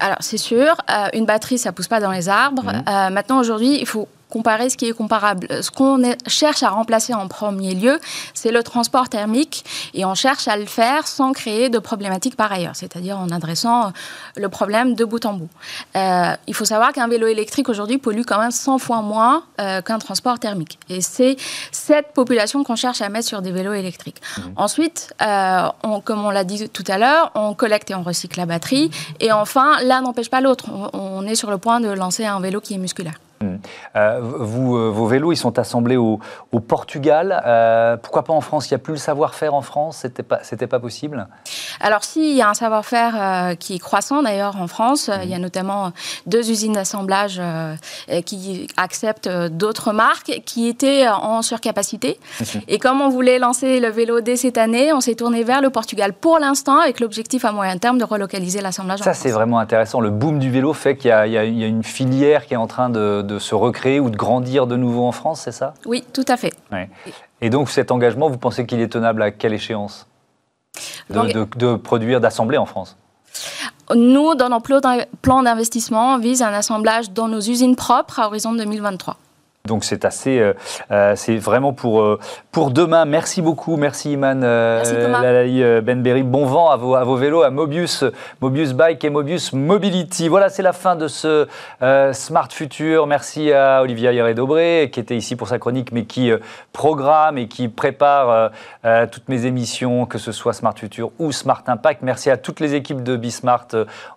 S13: Alors c'est sûr, euh, une batterie ça pousse pas dans les arbres. Mmh. maintenant aujourd'hui, il faut comparer ce qui est comparable. Ce qu'on cherche à remplacer en premier lieu, c'est le transport thermique et on cherche à le faire sans créer de problématiques par ailleurs, c'est-à-dire en adressant le problème de bout en bout. Euh, il faut savoir qu'un vélo électrique aujourd'hui pollue quand même 100 fois moins euh, qu'un transport thermique. Et c'est cette population qu'on cherche à mettre sur des vélos électriques. Mmh. Ensuite, euh, on, comme on l'a dit tout à l'heure, on collecte et on recycle la batterie. Et enfin, l'un n'empêche pas l'autre. On, on est sur le point de lancer un vélo qui est musculaire.
S1: Hmm. vous, vos vélos, ils sont assemblés au, Portugal. pourquoi pas en France? Il n'y a plus le savoir-faire en France? C'était pas, c'était pas possible?
S13: Alors, si, il y a un savoir-faire qui est croissant d'ailleurs en France. Il y a notamment deux usines d'assemblage qui acceptent d'autres marques qui étaient en surcapacité. Et comme on voulait lancer le vélo dès cette année, on s'est tourné vers le Portugal pour l'instant avec l'objectif à moyen terme de relocaliser l'assemblage.
S1: Ça, c'est vraiment intéressant. Le boom du vélo fait qu'il y, a une filière qui est en train de, se recréer ou de grandir de nouveau en France, c'est ça?
S13: Oui, tout à fait.
S1: Et donc cet engagement, vous pensez qu'il est tenable à quelle échéance? De, produire, d'assembler en France?
S13: Nous, dans nos plans d'investissement, on vise un assemblage dans nos usines propres à horizon 2023.
S1: Donc c'est assez, euh, euh, c'est vraiment pour, euh, pour demain. Merci beaucoup, merci Iman euh, Benberry. Bon vent à vos, à vos vélos, à Mobius, Mobius Bike et Mobius Mobility. Voilà, c'est la fin de ce Smart Future. Merci à Olivia Hieré-Dobré qui était ici pour sa chronique, mais qui programme et qui prépare toutes mes émissions, que ce soit Smart Future ou Smart Impact. Merci à toutes les équipes de Bismart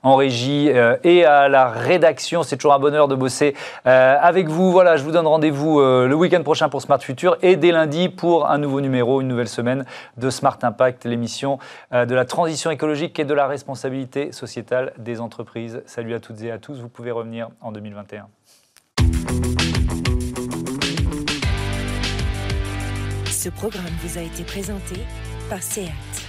S1: en régie et à la rédaction. C'est toujours un bonheur de bosser avec vous. Voilà, je vous donne rendez rendez-vous euh, le week-end prochain pour Smart Future et dès lundi pour un nouveau numéro, une nouvelle semaine de Smart Impact, l'émission euh, de la transition écologique et de la responsabilité sociétale des entreprises. Salut à toutes et à tous, vous pouvez revenir en 2021.
S8: Ce programme vous a été présenté par SEAT.